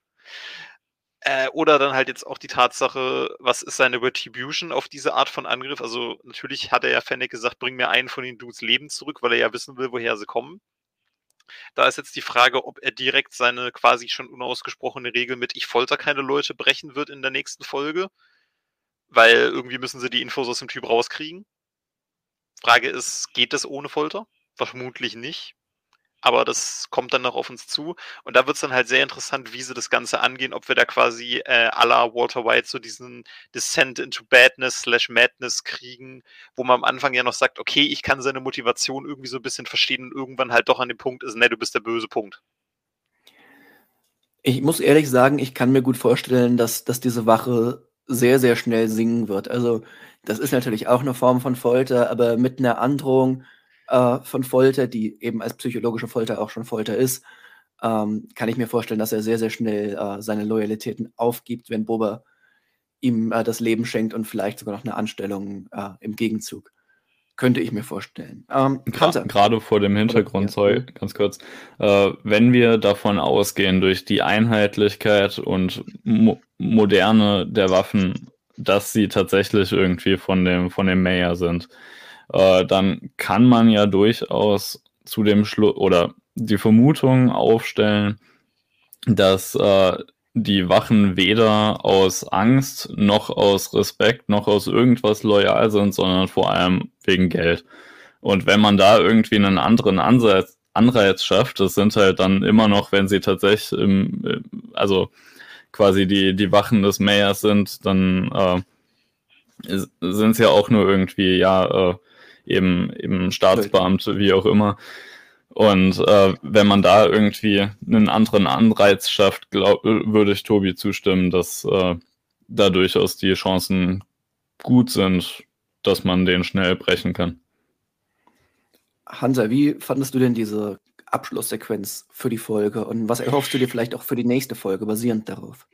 Äh, oder dann halt jetzt auch die Tatsache, was ist seine Retribution auf diese Art von Angriff? Also natürlich hat er ja Fennec gesagt, bring mir einen von den Dudes Leben zurück, weil er ja wissen will, woher sie kommen. Da ist jetzt die Frage, ob er direkt seine quasi schon unausgesprochene Regel mit Ich folter keine Leute brechen wird in der nächsten Folge. Weil irgendwie müssen sie die Infos aus dem Typ rauskriegen. Frage ist, geht das ohne Folter? Vermutlich nicht. Aber das kommt dann noch auf uns zu. Und da wird es dann halt sehr interessant, wie sie das Ganze angehen, ob wir da quasi äh, à la Walter White so diesen Descent into Badness slash Madness kriegen, wo man am Anfang ja noch sagt, okay, ich kann seine Motivation irgendwie so ein bisschen verstehen und irgendwann halt doch an dem Punkt ist, ne, du bist der böse Punkt. Ich muss ehrlich sagen, ich kann mir gut vorstellen, dass, dass diese Wache sehr, sehr schnell singen wird. Also, das ist natürlich auch eine Form von Folter, aber mit einer Androhung äh, von Folter, die eben als psychologische Folter auch schon Folter ist, ähm, kann ich mir vorstellen, dass er sehr, sehr schnell äh, seine Loyalitäten aufgibt, wenn Boba ihm äh, das Leben schenkt und vielleicht sogar noch eine Anstellung äh, im Gegenzug. Könnte ich mir vorstellen. Ähm, Gerade vor dem Hintergrund, sorry, ganz kurz, äh, wenn wir davon ausgehen, durch die Einheitlichkeit und Mo Moderne der Waffen, dass sie tatsächlich irgendwie von dem, von dem Mayor sind, äh, dann kann man ja durchaus zu dem Schluss oder die Vermutung aufstellen, dass äh, die Wachen weder aus Angst noch aus Respekt noch aus irgendwas loyal sind, sondern vor allem wegen Geld. Und wenn man da irgendwie einen anderen Ansatz, Anreiz schafft, das sind halt dann immer noch, wenn sie tatsächlich im, also quasi die, die Wachen des Mayors sind, dann äh, sind es ja auch nur irgendwie, ja, äh, eben, eben Staatsbeamte, wie auch immer. Und äh, wenn man da irgendwie einen anderen Anreiz schafft, glaub, würde ich Tobi zustimmen, dass äh, da durchaus die Chancen gut sind, dass man den schnell brechen kann. Hansa, wie fandest du denn diese Abschlusssequenz für die Folge und was erhoffst du dir vielleicht auch für die nächste Folge basierend darauf?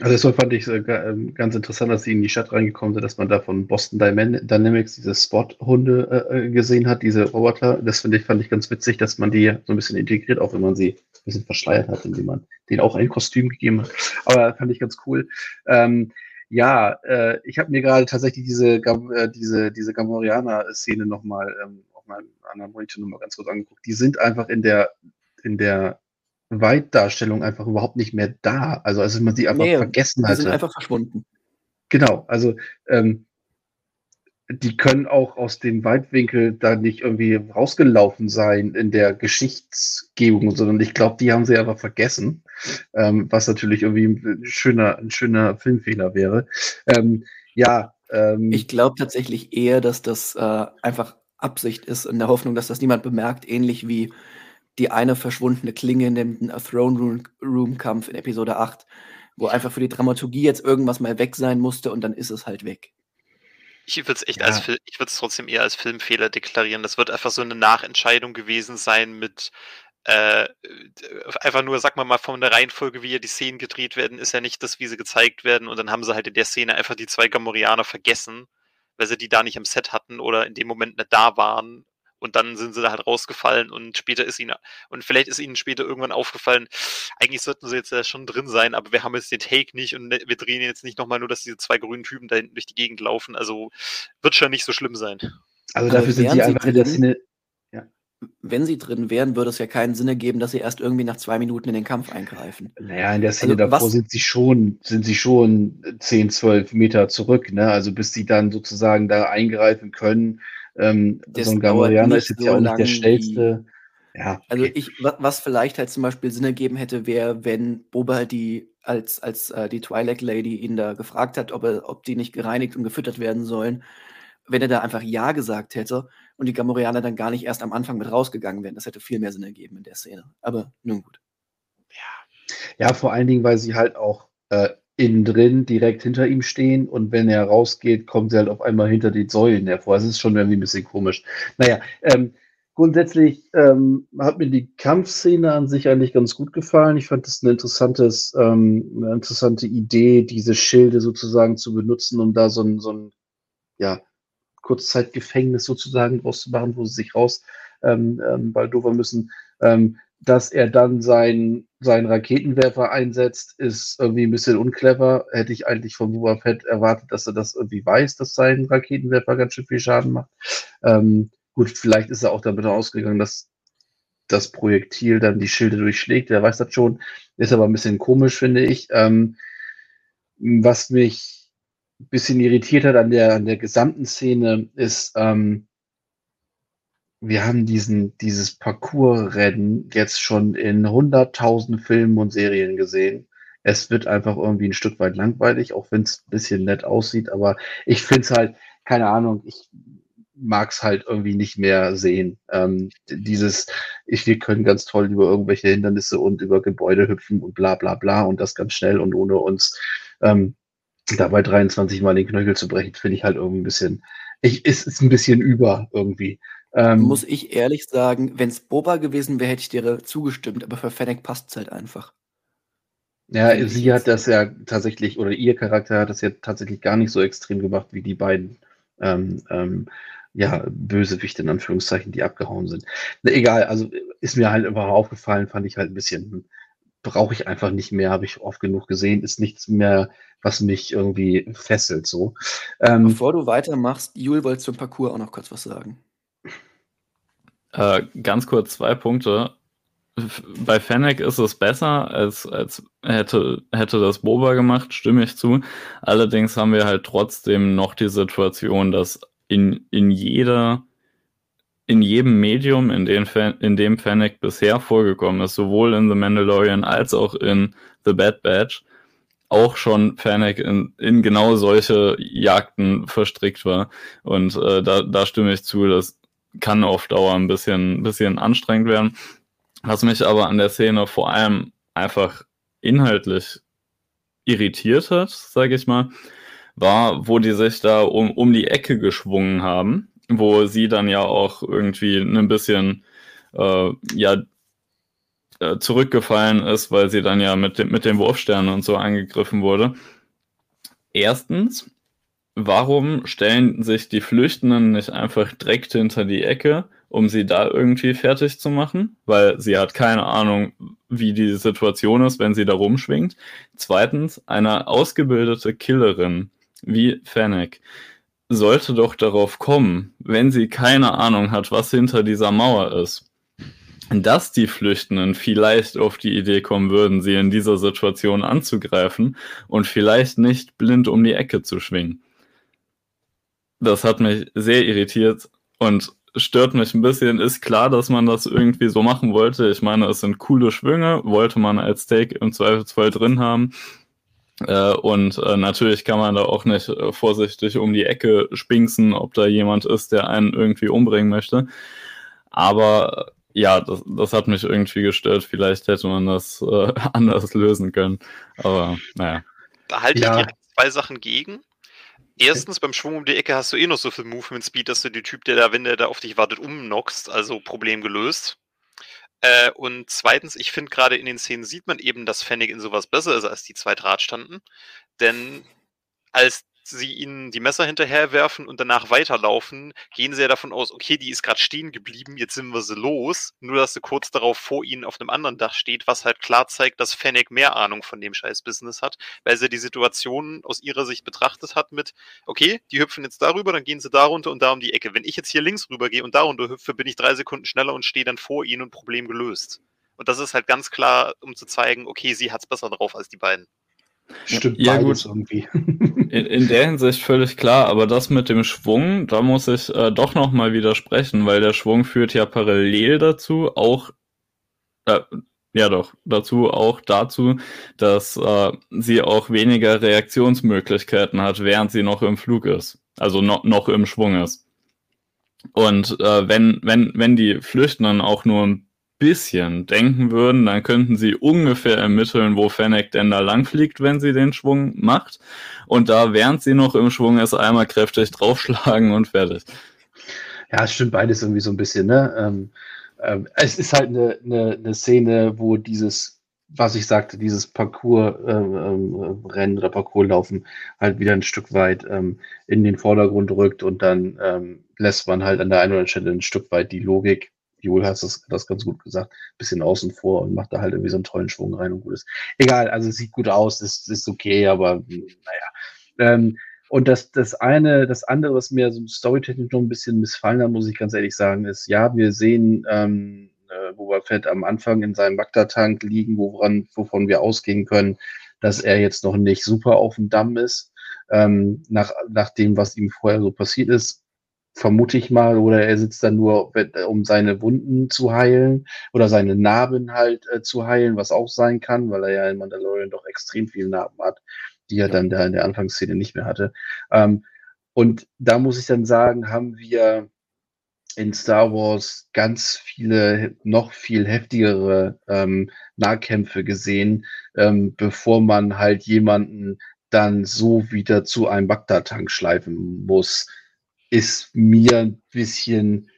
Also deshalb fand ich äh, ähm, ganz interessant, dass sie in die Stadt reingekommen sind, dass man da von Boston Dynamics diese Spot-Hunde äh, äh, gesehen hat, diese Roboter. Das finde ich, fand ich ganz witzig, dass man die so ein bisschen integriert, auch wenn man sie ein bisschen verschleiert hat, indem man denen auch ein Kostüm gegeben hat. Aber fand ich ganz cool. Ähm, ja, äh, ich habe mir gerade tatsächlich diese, äh, diese, diese Gamorianer-Szene nochmal ähm, auf meinem anderen Monitor nochmal ganz kurz angeguckt. Die sind einfach in der, in der Weitdarstellung einfach überhaupt nicht mehr da. Also als man sie einfach nee, vergessen hatte. Die sind einfach verschwunden. Genau, also ähm, die können auch aus dem Weitwinkel da nicht irgendwie rausgelaufen sein in der Geschichtsgebung, sondern ich glaube, die haben sie einfach vergessen, ähm, was natürlich irgendwie ein schöner, ein schöner Filmfehler wäre. Ähm, ja. Ähm, ich glaube tatsächlich eher, dass das äh, einfach Absicht ist, in der Hoffnung, dass das niemand bemerkt, ähnlich wie die eine verschwundene Klinge in dem Throne Room Kampf in Episode 8, wo einfach für die Dramaturgie jetzt irgendwas mal weg sein musste und dann ist es halt weg. Ich würde es echt ja. als Film, ich würde es trotzdem eher als Filmfehler deklarieren. Das wird einfach so eine Nachentscheidung gewesen sein mit äh, einfach nur, sag mal mal, von der Reihenfolge, wie ja die Szenen gedreht werden, ist ja nicht das, wie sie gezeigt werden. Und dann haben sie halt in der Szene einfach die zwei Gamorianer vergessen, weil sie die da nicht am Set hatten oder in dem Moment nicht da waren und dann sind sie da halt rausgefallen und später ist ihnen, und vielleicht ist ihnen später irgendwann aufgefallen, eigentlich sollten sie jetzt ja schon drin sein, aber wir haben jetzt den Take nicht und ne, wir drehen jetzt nicht nochmal nur, dass diese zwei grünen Typen da hinten durch die Gegend laufen. Also wird schon nicht so schlimm sein. Also dafür sind sie einfach in der Szene. Wenn sie drin wären, würde es ja keinen Sinn ergeben, dass sie erst irgendwie nach zwei Minuten in den Kampf eingreifen. Naja, in der Szene also, davor sind sie schon, sind sie schon 10, 12 Meter zurück, ne? Also bis sie dann sozusagen da eingreifen können, ähm, so ein Gamorianer ist jetzt so ja auch nicht der schnellste. Ja, also okay. Also ich, was vielleicht halt zum Beispiel Sinn ergeben hätte, wäre, wenn Boba halt die als, als äh, die Twilight Lady ihn da gefragt hat, ob, er, ob die nicht gereinigt und gefüttert werden sollen, wenn er da einfach Ja gesagt hätte und die Gamorianer dann gar nicht erst am Anfang mit rausgegangen wären. Das hätte viel mehr Sinn ergeben in der Szene. Aber nun gut. Ja, ja vor allen Dingen, weil sie halt auch äh, innen drin direkt hinter ihm stehen und wenn er rausgeht, kommt sie halt auf einmal hinter die Säulen hervor. Das ist schon irgendwie ein bisschen komisch. Naja, ähm, grundsätzlich ähm, hat mir die Kampfszene an sich eigentlich ganz gut gefallen. Ich fand das ein interessantes, ähm, eine interessante Idee, diese Schilde sozusagen zu benutzen, um da so ein, so ein ja, Kurzzeitgefängnis sozusagen draus zu machen, wo sie sich raus ähm, ähm, baldovern müssen. Ähm, dass er dann seinen, seinen Raketenwerfer einsetzt, ist irgendwie ein bisschen unclever. Hätte ich eigentlich von Boba Fett erwartet, dass er das irgendwie weiß, dass sein Raketenwerfer ganz schön viel Schaden macht. Ähm, gut, vielleicht ist er auch damit ausgegangen, dass das Projektil dann die Schilde durchschlägt. Er weiß das schon. Ist aber ein bisschen komisch, finde ich. Ähm, was mich ein bisschen irritiert hat an der, an der gesamten Szene, ist, ähm, wir haben diesen, dieses Parcours-Rennen jetzt schon in hunderttausend Filmen und Serien gesehen. Es wird einfach irgendwie ein Stück weit langweilig, auch wenn es ein bisschen nett aussieht, aber ich finde es halt, keine Ahnung, ich mag es halt irgendwie nicht mehr sehen. Ähm, dieses, ich, wir können ganz toll über irgendwelche Hindernisse und über Gebäude hüpfen und bla bla bla und das ganz schnell und ohne uns ähm, dabei 23 Mal den Knöchel zu brechen, finde ich halt irgendwie ein bisschen, ich, ist, ist ein bisschen über irgendwie. Ähm, Muss ich ehrlich sagen, wenn es Boba gewesen wäre, hätte ich dir zugestimmt, aber für Fennec passt es halt einfach. Ja, sie hat das ja tatsächlich, oder ihr Charakter hat das ja tatsächlich gar nicht so extrem gemacht wie die beiden ähm, ähm, ja, Bösewichte in Anführungszeichen, die abgehauen sind. Egal, also ist mir halt einfach aufgefallen, fand ich halt ein bisschen, brauche ich einfach nicht mehr, habe ich oft genug gesehen, ist nichts mehr, was mich irgendwie fesselt so. Ähm, Bevor du weitermachst, Jul wollte zum Parcours auch noch kurz was sagen. Äh, ganz kurz zwei Punkte. Bei Fennec ist es besser, als, als hätte, hätte das Boba gemacht, stimme ich zu. Allerdings haben wir halt trotzdem noch die Situation, dass in, in jeder, in jedem Medium, in, den, in dem Fennec bisher vorgekommen ist, sowohl in The Mandalorian als auch in The Bad Batch, auch schon Fennec in, in genau solche Jagden verstrickt war. Und äh, da, da stimme ich zu, dass kann auf Dauer ein bisschen, bisschen anstrengend werden. Was mich aber an der Szene vor allem einfach inhaltlich irritiert hat, sage ich mal, war, wo die sich da um, um die Ecke geschwungen haben, wo sie dann ja auch irgendwie ein bisschen äh, ja äh, zurückgefallen ist, weil sie dann ja mit, dem, mit den Wurfsternen und so angegriffen wurde. Erstens, warum stellen sich die Flüchtenden nicht einfach direkt hinter die Ecke, um sie da irgendwie fertig zu machen? Weil sie hat keine Ahnung, wie die Situation ist, wenn sie da rumschwingt. Zweitens, eine ausgebildete Killerin wie Fennec sollte doch darauf kommen, wenn sie keine Ahnung hat, was hinter dieser Mauer ist, dass die Flüchtenden vielleicht auf die Idee kommen würden, sie in dieser Situation anzugreifen und vielleicht nicht blind um die Ecke zu schwingen. Das hat mich sehr irritiert und stört mich ein bisschen. Ist klar, dass man das irgendwie so machen wollte. Ich meine, es sind coole Schwünge, wollte man als Take im Zweifelsfall drin haben. Äh, und äh, natürlich kann man da auch nicht äh, vorsichtig um die Ecke spinksen, ob da jemand ist, der einen irgendwie umbringen möchte. Aber ja, das, das hat mich irgendwie gestört. Vielleicht hätte man das äh, *laughs* anders lösen können. Aber naja. Da halte ich ja. direkt zwei Sachen gegen. Erstens, beim Schwung um die Ecke hast du eh noch so viel Movement Speed, dass du den Typ, der da, wenn der da auf dich wartet, umknockst. Also Problem gelöst. Äh, und zweitens, ich finde gerade in den Szenen sieht man eben, dass Fennec in sowas besser ist als die zwei Drahtstanden. Denn als sie ihnen die Messer hinterherwerfen und danach weiterlaufen, gehen sie ja davon aus, okay, die ist gerade stehen geblieben, jetzt sind wir sie los. Nur, dass sie kurz darauf vor ihnen auf einem anderen Dach steht, was halt klar zeigt, dass Fennec mehr Ahnung von dem scheiß Business hat, weil sie die Situation aus ihrer Sicht betrachtet hat mit, okay, die hüpfen jetzt darüber, dann gehen sie darunter und da um die Ecke. Wenn ich jetzt hier links rüber gehe und darunter hüpfe, bin ich drei Sekunden schneller und stehe dann vor ihnen und Problem gelöst. Und das ist halt ganz klar, um zu zeigen, okay, sie hat's besser drauf als die beiden. Stimmt ja, gut. irgendwie. In, in, der Hinsicht völlig klar, aber das mit dem Schwung, da muss ich äh, doch nochmal widersprechen, weil der Schwung führt ja parallel dazu auch, äh, ja doch, dazu auch dazu, dass äh, sie auch weniger Reaktionsmöglichkeiten hat, während sie noch im Flug ist, also no, noch im Schwung ist. Und äh, wenn, wenn, wenn die Flüchtenden auch nur ein bisschen denken würden, dann könnten sie ungefähr ermitteln, wo Fennec denn da langfliegt, wenn sie den Schwung macht. Und da, während sie noch im Schwung ist, einmal kräftig draufschlagen und fertig. Ja, es stimmt beides irgendwie so ein bisschen, ne? Ähm, ähm, es ist halt eine, eine, eine Szene, wo dieses, was ich sagte, dieses Parcours-Rennen ähm, ähm, oder Parcourslaufen halt wieder ein Stück weit ähm, in den Vordergrund rückt und dann ähm, lässt man halt an der einen oder anderen Stelle ein Stück weit die Logik Joel hat das, das ganz gut gesagt, bisschen außen vor und macht da halt irgendwie so einen tollen Schwung rein und gut ist. Egal, also sieht gut aus, ist, ist okay, aber naja. Ähm, und das, das eine, das andere, was mir so storytechnisch noch ein bisschen missfallen hat, muss ich ganz ehrlich sagen, ist, ja, wir sehen ähm, äh, Boba Fett am Anfang in seinem Magda-Tank liegen, woran, wovon wir ausgehen können, dass er jetzt noch nicht super auf dem Damm ist. Ähm, nach, nach dem, was ihm vorher so passiert ist, vermute ich mal, oder er sitzt dann nur, um seine Wunden zu heilen oder seine Narben halt äh, zu heilen, was auch sein kann, weil er ja in Mandalorian doch extrem viele Narben hat, die er dann da in der Anfangsszene nicht mehr hatte. Ähm, und da muss ich dann sagen, haben wir in Star Wars ganz viele, noch viel heftigere ähm, Nahkämpfe gesehen, ähm, bevor man halt jemanden dann so wieder zu einem Bagdad-Tank schleifen muss, ist mir ein bisschen,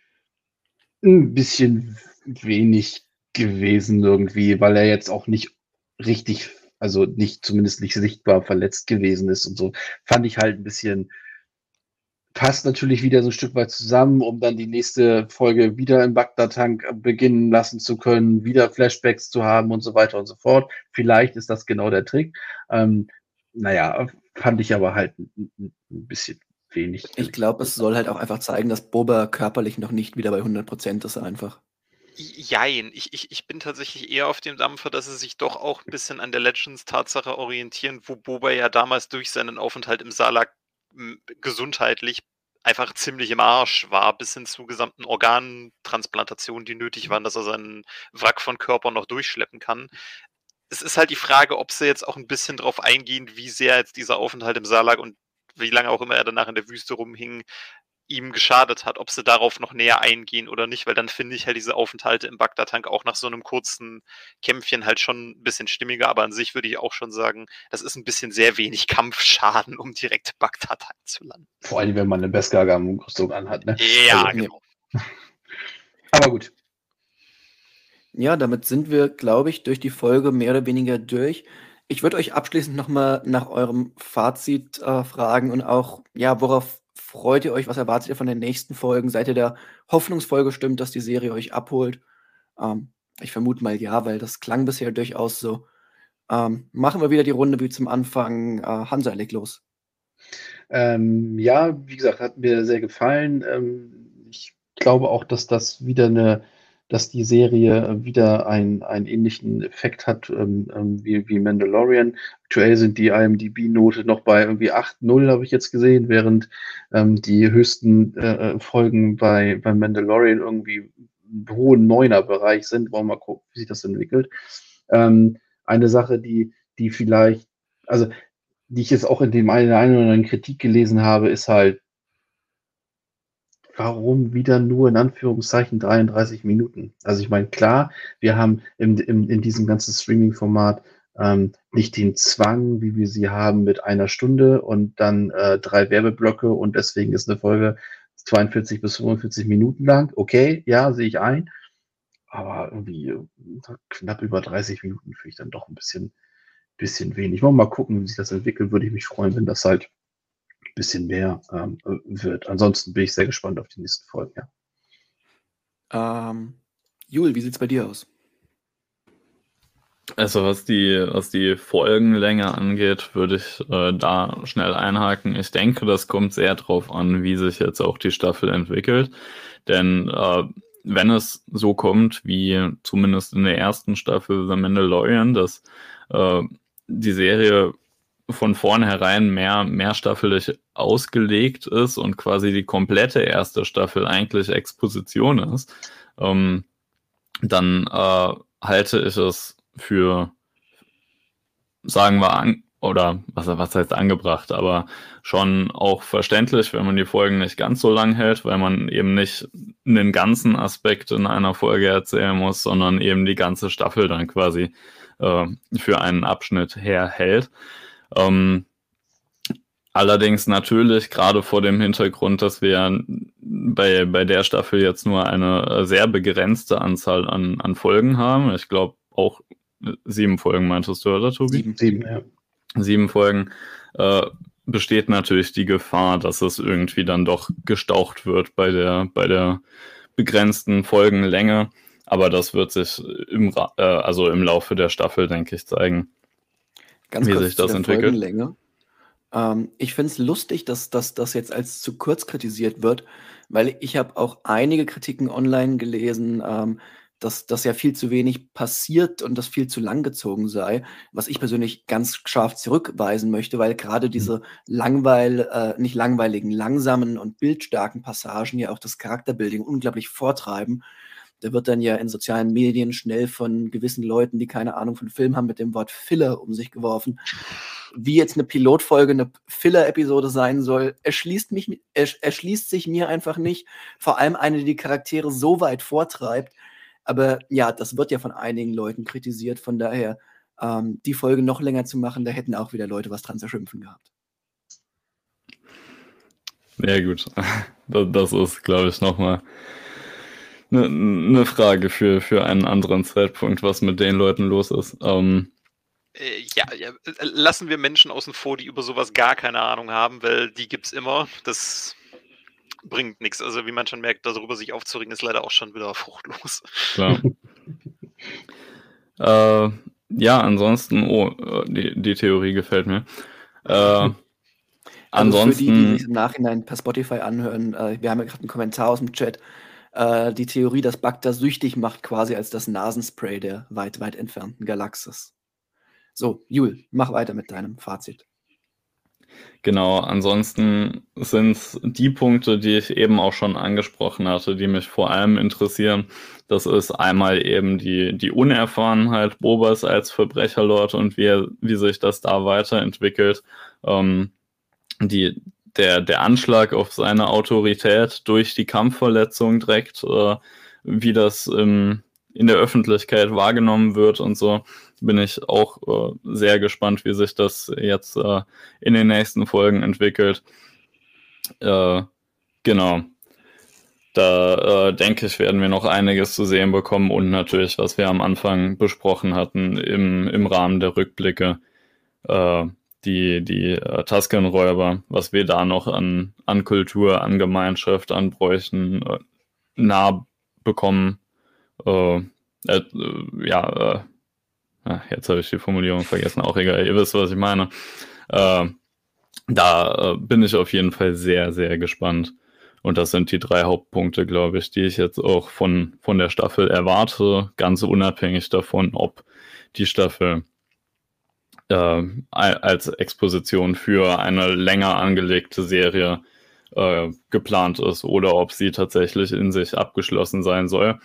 ein bisschen wenig gewesen irgendwie, weil er jetzt auch nicht richtig, also nicht, zumindest nicht sichtbar verletzt gewesen ist und so. Fand ich halt ein bisschen, passt natürlich wieder so ein Stück weit zusammen, um dann die nächste Folge wieder im Bagdad-Tank beginnen lassen zu können, wieder Flashbacks zu haben und so weiter und so fort. Vielleicht ist das genau der Trick. Ähm, naja, fand ich aber halt ein, ein bisschen wenig. Ich glaube, es soll halt auch einfach zeigen, dass Boba körperlich noch nicht wieder bei 100% ist einfach. Jein, ich, ich, ich bin tatsächlich eher auf dem Dampfer, dass sie sich doch auch ein bisschen an der Legends-Tatsache orientieren, wo Boba ja damals durch seinen Aufenthalt im Salak gesundheitlich einfach ziemlich im Arsch war, bis hin zu gesamten Organtransplantationen, die nötig waren, dass er seinen Wrack von Körper noch durchschleppen kann. Es ist halt die Frage, ob sie jetzt auch ein bisschen drauf eingehen, wie sehr jetzt dieser Aufenthalt im Salak und wie lange auch immer er danach in der Wüste rumhing, ihm geschadet hat, ob sie darauf noch näher eingehen oder nicht, weil dann finde ich halt diese Aufenthalte im Bagdad-Tank auch nach so einem kurzen Kämpfchen halt schon ein bisschen stimmiger, aber an sich würde ich auch schon sagen, das ist ein bisschen sehr wenig Kampfschaden, um direkt Bagdad einzulanden. Vor allem, wenn man eine Beskar-Rüstung anhat, ne? Ja, also, genau. *laughs* Aber gut. Ja, damit sind wir, glaube ich, durch die Folge mehr oder weniger durch. Ich würde euch abschließend nochmal nach eurem Fazit äh, fragen und auch, ja, worauf Freut ihr euch? Was erwartet ihr von den nächsten Folgen? Seid ihr der hoffnungsvoll gestimmt, dass die Serie euch abholt? Ähm, ich vermute mal ja, weil das klang bisher durchaus so. Ähm, machen wir wieder die Runde wie zum Anfang. Äh, Hansa, leg los. Ähm, ja, wie gesagt, hat mir sehr gefallen. Ähm, ich glaube auch, dass das wieder eine dass die Serie wieder ein, einen ähnlichen Effekt hat ähm, ähm wie, wie Mandalorian. Aktuell sind die IMDb-Note noch bei irgendwie 8-0, habe ich jetzt gesehen, während ähm, die höchsten äh, äh, Folgen bei, bei Mandalorian irgendwie im hohen Neuner-Bereich sind. Wollen wir mal gucken, wie sich das entwickelt. Ähm, eine Sache, die, die vielleicht, also die ich jetzt auch in dem einen, einen oder anderen Kritik gelesen habe, ist halt, warum wieder nur in Anführungszeichen 33 Minuten? Also ich meine, klar, wir haben im, im, in diesem ganzen Streaming-Format ähm, nicht den Zwang, wie wir sie haben mit einer Stunde und dann äh, drei Werbeblöcke und deswegen ist eine Folge 42 bis 45 Minuten lang. Okay, ja, sehe ich ein. Aber irgendwie äh, knapp über 30 Minuten finde ich dann doch ein bisschen, bisschen wenig. Wir mal gucken, wie sich das entwickelt. Würde ich mich freuen, wenn das halt bisschen mehr ähm, wird. Ansonsten bin ich sehr gespannt auf die nächsten Folgen. Ja. Ähm, Jul, wie sieht es bei dir aus? Also was die, was die Folgenlänge angeht, würde ich äh, da schnell einhaken. Ich denke, das kommt sehr darauf an, wie sich jetzt auch die Staffel entwickelt. Denn äh, wenn es so kommt, wie zumindest in der ersten Staffel The Mandalorian, dass äh, die Serie von vornherein mehr mehrstaffelig ausgelegt ist und quasi die komplette erste Staffel eigentlich Exposition ist, ähm, dann äh, halte ich es für, sagen wir, an, oder was, was heißt angebracht, aber schon auch verständlich, wenn man die Folgen nicht ganz so lang hält, weil man eben nicht einen ganzen Aspekt in einer Folge erzählen muss, sondern eben die ganze Staffel dann quasi äh, für einen Abschnitt herhält. Ähm, allerdings natürlich gerade vor dem Hintergrund, dass wir bei, bei der Staffel jetzt nur eine sehr begrenzte Anzahl an, an Folgen haben. Ich glaube auch sieben Folgen meintest du, oder Tobi? Sieben, sieben, ja. Sieben Folgen. Äh, besteht natürlich die Gefahr, dass es irgendwie dann doch gestaucht wird bei der, bei der begrenzten Folgenlänge. Aber das wird sich im, äh, also im Laufe der Staffel, denke ich, zeigen. Ganz wie kurz sich das entwickelt. Ähm, ich finde es lustig, dass, dass das jetzt als zu kurz kritisiert wird, weil ich habe auch einige Kritiken online gelesen, ähm, dass das ja viel zu wenig passiert und das viel zu lang gezogen sei, was ich persönlich ganz scharf zurückweisen möchte, weil gerade diese langweil, äh, nicht langweiligen, langsamen und bildstarken Passagen ja auch das Charakterbuilding unglaublich vortreiben. Da wird dann ja in sozialen Medien schnell von gewissen Leuten, die keine Ahnung von Film haben, mit dem Wort Filler um sich geworfen. Wie jetzt eine Pilotfolge eine Filler-Episode sein soll, erschließt, mich, erschließt sich mir einfach nicht. Vor allem eine, die die Charaktere so weit vortreibt, aber ja, das wird ja von einigen Leuten kritisiert. Von daher, ähm, die Folge noch länger zu machen, da hätten auch wieder Leute was dran zu schimpfen gehabt. Ja, gut. *laughs* Das ist, glaube ich, nochmal eine ne Frage für, für einen anderen Zeitpunkt, was mit den Leuten los ist. Ähm, äh, ja, ja, lassen wir Menschen außen vor, die über sowas gar keine Ahnung haben, weil die gibt es immer. Das bringt nichts. Also wie man schon merkt, darüber sich aufzuregen, ist leider auch schon wieder fruchtlos. Klar. *laughs* äh, ja, ansonsten, oh, die, die Theorie gefällt mir. Äh, also ansonsten. Für die, die sich im Nachhinein per Spotify anhören, äh, wir haben ja gerade einen Kommentar aus dem Chat. Äh, die Theorie, dass Bagda süchtig macht, quasi als das Nasenspray der weit, weit entfernten Galaxis. So, Jul, mach weiter mit deinem Fazit. Genau, ansonsten sind es die Punkte, die ich eben auch schon angesprochen hatte, die mich vor allem interessieren. Das ist einmal eben die, die Unerfahrenheit Bobas als Verbrecherlord und wie, wie sich das da weiterentwickelt. Ähm, die, der, der Anschlag auf seine Autorität durch die Kampfverletzung direkt, äh, wie das im, in der Öffentlichkeit wahrgenommen wird und so bin ich auch äh, sehr gespannt, wie sich das jetzt äh, in den nächsten Folgen entwickelt. Äh, genau. Da äh, denke ich, werden wir noch einiges zu sehen bekommen und natürlich, was wir am Anfang besprochen hatten im, im Rahmen der Rückblicke, äh, die, die äh, Tusken-Räuber, was wir da noch an, an Kultur, an Gemeinschaft, an Bräuchen äh, nah bekommen. Äh, äh, ja, äh, Ach, jetzt habe ich die Formulierung vergessen, auch egal, ihr wisst, was ich meine. Äh, da bin ich auf jeden Fall sehr, sehr gespannt. Und das sind die drei Hauptpunkte, glaube ich, die ich jetzt auch von, von der Staffel erwarte, ganz unabhängig davon, ob die Staffel äh, als Exposition für eine länger angelegte Serie äh, geplant ist oder ob sie tatsächlich in sich abgeschlossen sein soll.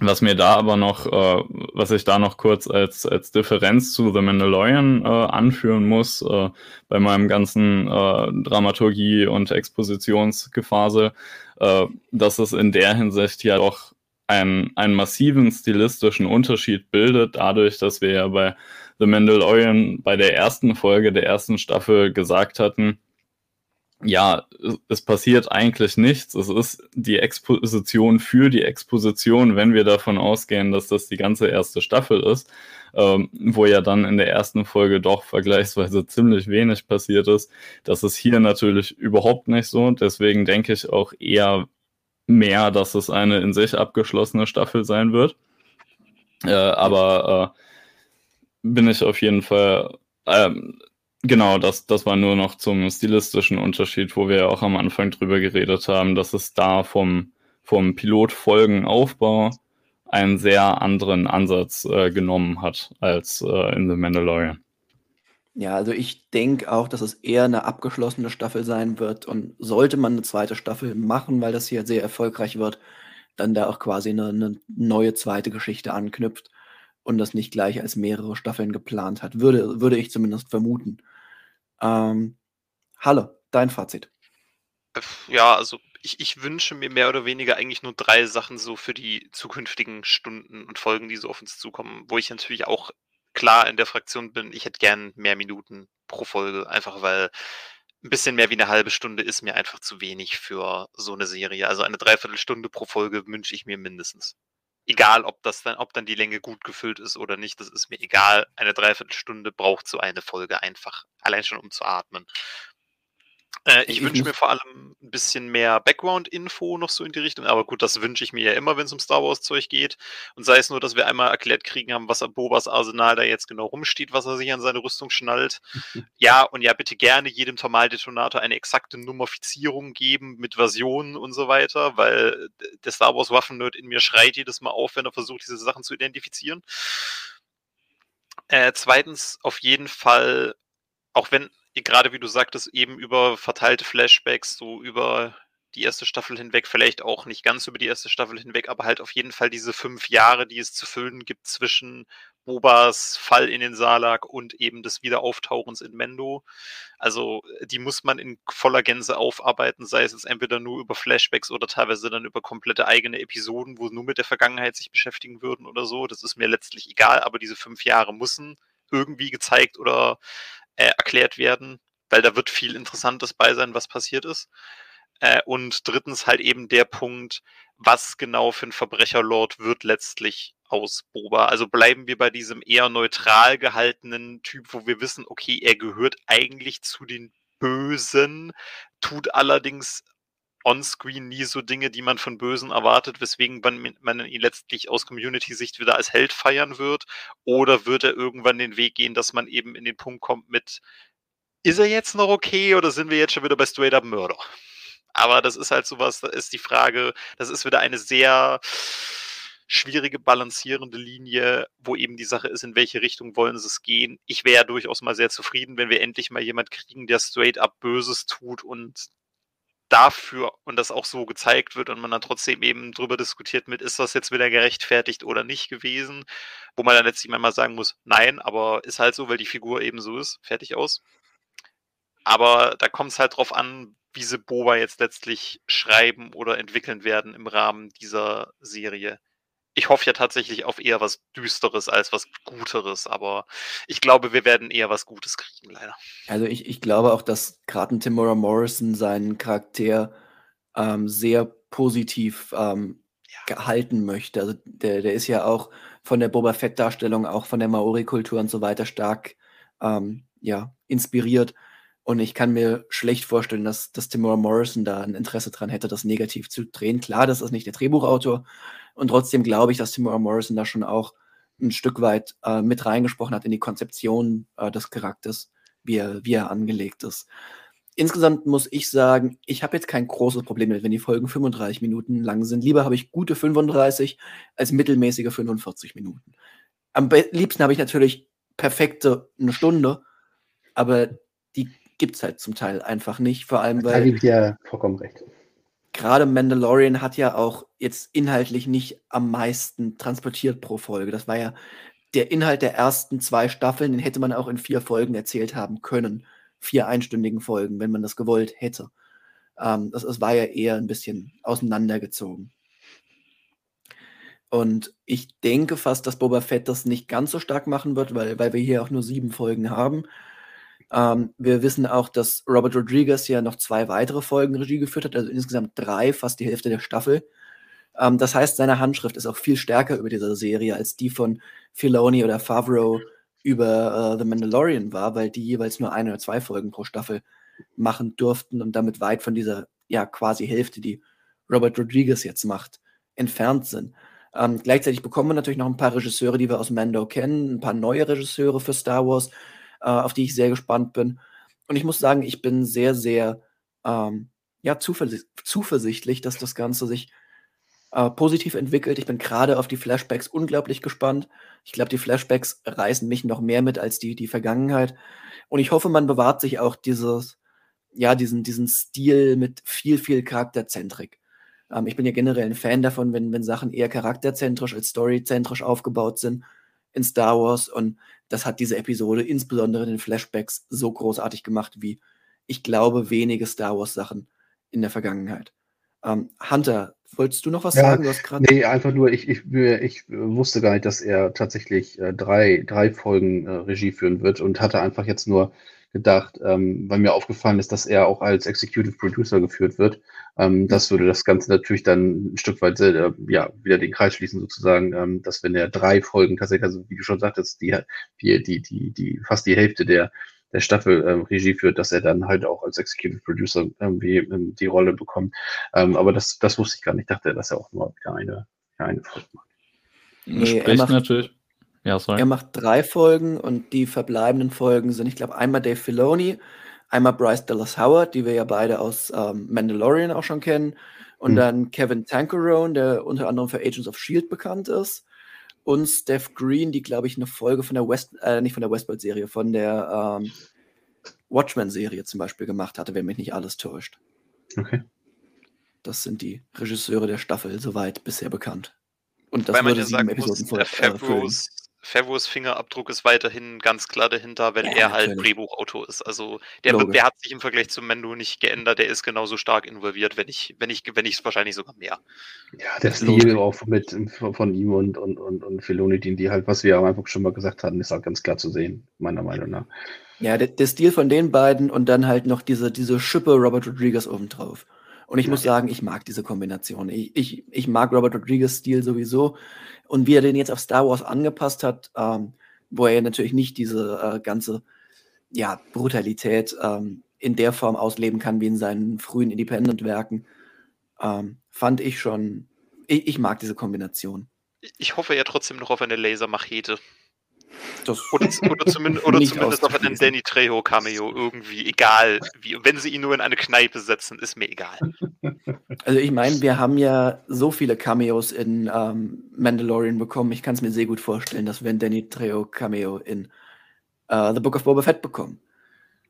Was mir da aber noch, äh, was ich da noch kurz als, als Differenz zu The Mandalorian äh, anführen muss, äh, bei meinem ganzen äh, Dramaturgie- und Expositionsgefasel, äh, dass es in der Hinsicht ja doch einen, einen massiven stilistischen Unterschied bildet, dadurch, dass wir ja bei The Mandalorian bei der ersten Folge der ersten Staffel gesagt hatten, ja, es passiert eigentlich nichts. Es ist die Exposition für die Exposition, wenn wir davon ausgehen, dass das die ganze erste Staffel ist, ähm, wo ja dann in der ersten Folge doch vergleichsweise ziemlich wenig passiert ist. Das ist hier natürlich überhaupt nicht so. Deswegen denke ich auch eher mehr, dass es eine in sich abgeschlossene Staffel sein wird. Äh, aber äh, bin ich auf jeden Fall. Ähm, Genau, das, das war nur noch zum stilistischen Unterschied, wo wir ja auch am Anfang drüber geredet haben, dass es da vom, vom Pilotfolgenaufbau einen sehr anderen Ansatz äh, genommen hat als äh, in The Mandalorian. Ja, also ich denke auch, dass es eher eine abgeschlossene Staffel sein wird und sollte man eine zweite Staffel machen, weil das hier sehr erfolgreich wird, dann da auch quasi eine, eine neue zweite Geschichte anknüpft und das nicht gleich als mehrere Staffeln geplant hat. Würde, würde ich zumindest vermuten. Ähm, Halle, dein Fazit. Äh, ja, also ich, ich wünsche mir mehr oder weniger eigentlich nur drei Sachen so für die zukünftigen Stunden und Folgen, die so auf uns zukommen, wo ich natürlich auch klar in der Fraktion bin, ich hätte gern mehr Minuten pro Folge, einfach weil ein bisschen mehr wie eine halbe Stunde ist mir einfach zu wenig für so eine Serie. Also eine Dreiviertelstunde pro Folge wünsche ich mir mindestens egal ob das dann, ob dann die Länge gut gefüllt ist oder nicht, das ist mir egal. Eine Dreiviertelstunde braucht so eine Folge einfach. Allein schon um zu atmen. Äh, ich wünsche mir vor allem ein bisschen mehr Background-Info noch so in die Richtung, aber gut, das wünsche ich mir ja immer, wenn es um Star Wars-Zeug geht. Und sei es nur, dass wir einmal erklärt kriegen haben, was Bobas Arsenal da jetzt genau rumsteht, was er sich an seine Rüstung schnallt. *laughs* ja, und ja, bitte gerne jedem Thermaldetonator eine exakte Nummerfizierung geben mit Versionen und so weiter, weil der Star Wars-Waffen-Nerd in mir schreit jedes Mal auf, wenn er versucht, diese Sachen zu identifizieren. Äh, zweitens, auf jeden Fall, auch wenn gerade wie du sagtest, eben über verteilte Flashbacks, so über die erste Staffel hinweg, vielleicht auch nicht ganz über die erste Staffel hinweg, aber halt auf jeden Fall diese fünf Jahre, die es zu füllen gibt zwischen Bobas Fall in den Salak und eben des Wiederauftauchens in Mendo. Also die muss man in voller Gänze aufarbeiten, sei es jetzt entweder nur über Flashbacks oder teilweise dann über komplette eigene Episoden, wo nur mit der Vergangenheit sich beschäftigen würden oder so. Das ist mir letztlich egal, aber diese fünf Jahre müssen irgendwie gezeigt oder äh, erklärt werden, weil da wird viel Interessantes bei sein, was passiert ist. Äh, und drittens halt eben der Punkt, was genau für ein Verbrecherlord wird letztlich aus Boba. Also bleiben wir bei diesem eher neutral gehaltenen Typ, wo wir wissen, okay, er gehört eigentlich zu den Bösen, tut allerdings onscreen nie so Dinge, die man von Bösen erwartet, weswegen man, man ihn letztlich aus Community-Sicht wieder als Held feiern wird? Oder wird er irgendwann den Weg gehen, dass man eben in den Punkt kommt mit, ist er jetzt noch okay oder sind wir jetzt schon wieder bei Straight Up Murder? Aber das ist halt sowas, da ist die Frage, das ist wieder eine sehr schwierige, balancierende Linie, wo eben die Sache ist, in welche Richtung wollen sie es gehen. Ich wäre ja durchaus mal sehr zufrieden, wenn wir endlich mal jemand kriegen, der straight up Böses tut und dafür und das auch so gezeigt wird und man dann trotzdem eben drüber diskutiert mit, ist das jetzt wieder gerechtfertigt oder nicht gewesen, wo man dann letztlich mal sagen muss, nein, aber ist halt so, weil die Figur eben so ist, fertig aus. Aber da kommt es halt drauf an, wie sie Boba jetzt letztlich schreiben oder entwickeln werden im Rahmen dieser Serie ich hoffe ja tatsächlich auf eher was Düsteres als was Guteres, aber ich glaube, wir werden eher was Gutes kriegen, leider. Also ich, ich glaube auch, dass gerade ein Timora Morrison seinen Charakter ähm, sehr positiv ähm, ja. gehalten möchte. Also der, der ist ja auch von der Boba Fett-Darstellung, auch von der Maori-Kultur und so weiter stark ähm, ja, inspiriert. Und ich kann mir schlecht vorstellen, dass, dass Timora Morrison da ein Interesse dran hätte, das negativ zu drehen. Klar, das ist nicht der Drehbuchautor, und trotzdem glaube ich, dass Timur Morrison da schon auch ein Stück weit äh, mit reingesprochen hat in die Konzeption äh, des Charakters, wie er, wie er angelegt ist. Insgesamt muss ich sagen, ich habe jetzt kein großes Problem mit, wenn die Folgen 35 Minuten lang sind. Lieber habe ich gute 35 als mittelmäßige 45 Minuten. Am liebsten habe ich natürlich perfekte eine Stunde, aber die gibt es halt zum Teil einfach nicht. Vor allem, weil. Da gebe ich dir vollkommen recht gerade Mandalorian hat ja auch jetzt inhaltlich nicht am meisten transportiert pro Folge. Das war ja der Inhalt der ersten zwei Staffeln, den hätte man auch in vier Folgen erzählt haben können. Vier einstündigen Folgen, wenn man das gewollt hätte. Ähm, das, das war ja eher ein bisschen auseinandergezogen. Und ich denke fast, dass Boba Fett das nicht ganz so stark machen wird, weil, weil wir hier auch nur sieben Folgen haben. Ähm, wir wissen auch, dass Robert Rodriguez ja noch zwei weitere Folgen Regie geführt hat, also insgesamt drei, fast die Hälfte der Staffel. Ähm, das heißt, seine Handschrift ist auch viel stärker über dieser Serie als die von Filoni oder Favreau über uh, The Mandalorian war, weil die jeweils nur ein oder zwei Folgen pro Staffel machen durften und damit weit von dieser ja quasi Hälfte, die Robert Rodriguez jetzt macht, entfernt sind. Ähm, gleichzeitig bekommen wir natürlich noch ein paar Regisseure, die wir aus Mando kennen, ein paar neue Regisseure für Star Wars, äh, auf die ich sehr gespannt bin. Und ich muss sagen, ich bin sehr, sehr ähm, ja, zuversicht zuversichtlich, dass das Ganze sich äh, positiv entwickelt. Ich bin gerade auf die Flashbacks unglaublich gespannt. Ich glaube, die Flashbacks reißen mich noch mehr mit als die, die Vergangenheit. Und ich hoffe, man bewahrt sich auch dieses, ja, diesen, diesen Stil mit viel, viel Charakterzentrik. Ähm, ich bin ja generell ein Fan davon, wenn, wenn Sachen eher charakterzentrisch als storyzentrisch aufgebaut sind in Star Wars. Und das hat diese Episode, insbesondere in den Flashbacks, so großartig gemacht wie, ich glaube, wenige Star Wars-Sachen in der Vergangenheit. Ähm, Hunter, wolltest du noch was ja, sagen? Du nee, einfach nur, ich, ich, ich wusste gar nicht, dass er tatsächlich äh, drei, drei Folgen äh, Regie führen wird und hatte einfach jetzt nur gedacht, ähm, weil mir aufgefallen ist, dass er auch als Executive Producer geführt wird. Ähm, das würde das Ganze natürlich dann ein Stück weit äh, ja, wieder den Kreis schließen, sozusagen, ähm, dass wenn er drei Folgen tatsächlich, also wie du schon sagtest, die, die, die, die, die fast die Hälfte der, der Staffel ähm, Regie führt, dass er dann halt auch als Executive Producer irgendwie ähm, die Rolle bekommt. Ähm, aber das, das wusste ich gar nicht. Ich dachte, dass er auch nur wieder eine, eine Folge macht. Nee, er macht, natürlich. Ja, sorry. Er macht drei Folgen und die verbleibenden Folgen sind, ich glaube, einmal Dave Filoni, einmal Bryce Dallas Howard, die wir ja beide aus ähm, Mandalorian auch schon kennen, und hm. dann Kevin Tankerone, der unter anderem für Agents of Shield bekannt ist, und Steph Green, die glaube ich eine Folge von der West, äh, nicht von der Westworld-Serie, von der ähm, Watchmen-Serie zum Beispiel gemacht hatte, wenn mich nicht alles täuscht. Okay. Das sind die Regisseure der Staffel soweit bisher bekannt. Und das Weil man ja sagen Episoden muss, der Favreau's, Favreau's Fingerabdruck ist weiterhin ganz klar dahinter, weil ja, er halt natürlich. Drehbuchautor ist. Also der, der, hat sich im Vergleich zu Mendo nicht geändert, der ist genauso stark involviert, wenn ich, wenn ich, wenn ich wahrscheinlich sogar mehr. Ja, der Stil auch mit von ihm und, und, und, und Filoni, die halt, was wir am Anfang schon mal gesagt hatten, ist halt ganz klar zu sehen, meiner Meinung nach. Ja, der, der Stil von den beiden und dann halt noch diese, diese Schippe Robert Rodriguez obendrauf. Und ich ja. muss sagen, ich mag diese Kombination. Ich, ich, ich mag Robert Rodriguez Stil sowieso. Und wie er den jetzt auf Star Wars angepasst hat, ähm, wo er natürlich nicht diese äh, ganze ja, Brutalität ähm, in der Form ausleben kann wie in seinen frühen Independent-Werken, ähm, fand ich schon, ich, ich, mag diese Kombination. Ich hoffe ja trotzdem noch auf eine Lasermachete. Das oder, oder, *laughs* zumindest, oder zumindest auf einen Danny Trejo Cameo irgendwie, egal wie. Wenn sie ihn nur in eine Kneipe setzen, ist mir egal. *laughs* Also ich meine, wir haben ja so viele Cameos in ähm, Mandalorian bekommen. Ich kann es mir sehr gut vorstellen, dass wir ein Danny Trejo Cameo in uh, The Book of Boba Fett bekommen.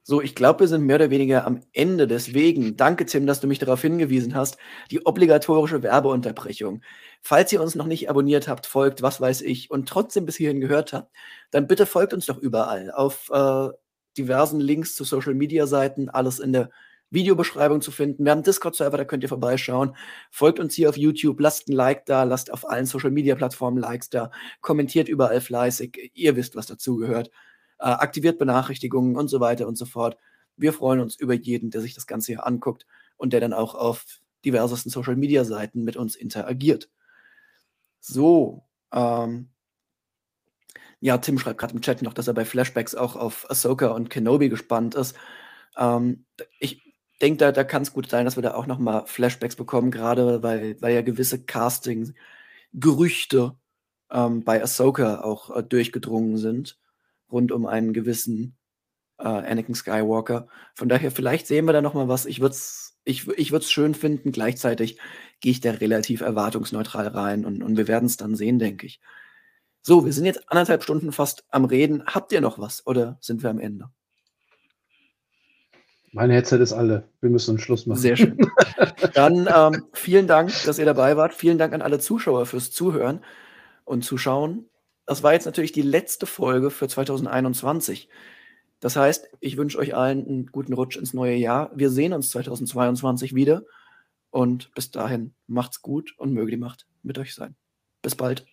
So, ich glaube, wir sind mehr oder weniger am Ende. Deswegen, danke Tim, dass du mich darauf hingewiesen hast, die obligatorische Werbeunterbrechung. Falls ihr uns noch nicht abonniert habt, folgt, was weiß ich, und trotzdem bis hierhin gehört habt, dann bitte folgt uns doch überall auf äh, diversen Links zu Social Media Seiten, alles in der Videobeschreibung zu finden. Wir haben einen Discord-Server, da könnt ihr vorbeischauen. Folgt uns hier auf YouTube, lasst ein Like da, lasst auf allen Social Media Plattformen Likes da, kommentiert überall fleißig. Ihr wisst, was dazugehört äh, aktiviert Benachrichtigungen und so weiter und so fort. Wir freuen uns über jeden, der sich das Ganze hier anguckt und der dann auch auf diversesten Social Media Seiten mit uns interagiert. So, ähm, ja, Tim schreibt gerade im Chat noch, dass er bei Flashbacks auch auf Ahsoka und Kenobi gespannt ist. Ähm, ich denke, da, da kann es gut sein, dass wir da auch noch mal Flashbacks bekommen, gerade weil, weil ja gewisse Casting-Gerüchte ähm, bei Ahsoka auch äh, durchgedrungen sind rund um einen gewissen äh, Anakin Skywalker. Von daher, vielleicht sehen wir da noch mal was. Ich würde es ich, ich würd's schön finden. Gleichzeitig gehe ich da relativ erwartungsneutral rein und, und wir werden es dann sehen, denke ich. So, wir sind jetzt anderthalb Stunden fast am Reden. Habt ihr noch was oder sind wir am Ende? Mein Headset ist alle. Wir müssen einen Schluss machen. Sehr schön. *laughs* Dann ähm, vielen Dank, dass ihr dabei wart. Vielen Dank an alle Zuschauer fürs Zuhören und Zuschauen das war jetzt natürlich die letzte Folge für 2021. Das heißt, ich wünsche euch allen einen guten Rutsch ins neue Jahr. Wir sehen uns 2022 wieder. Und bis dahin macht's gut und möge die Macht mit euch sein. Bis bald.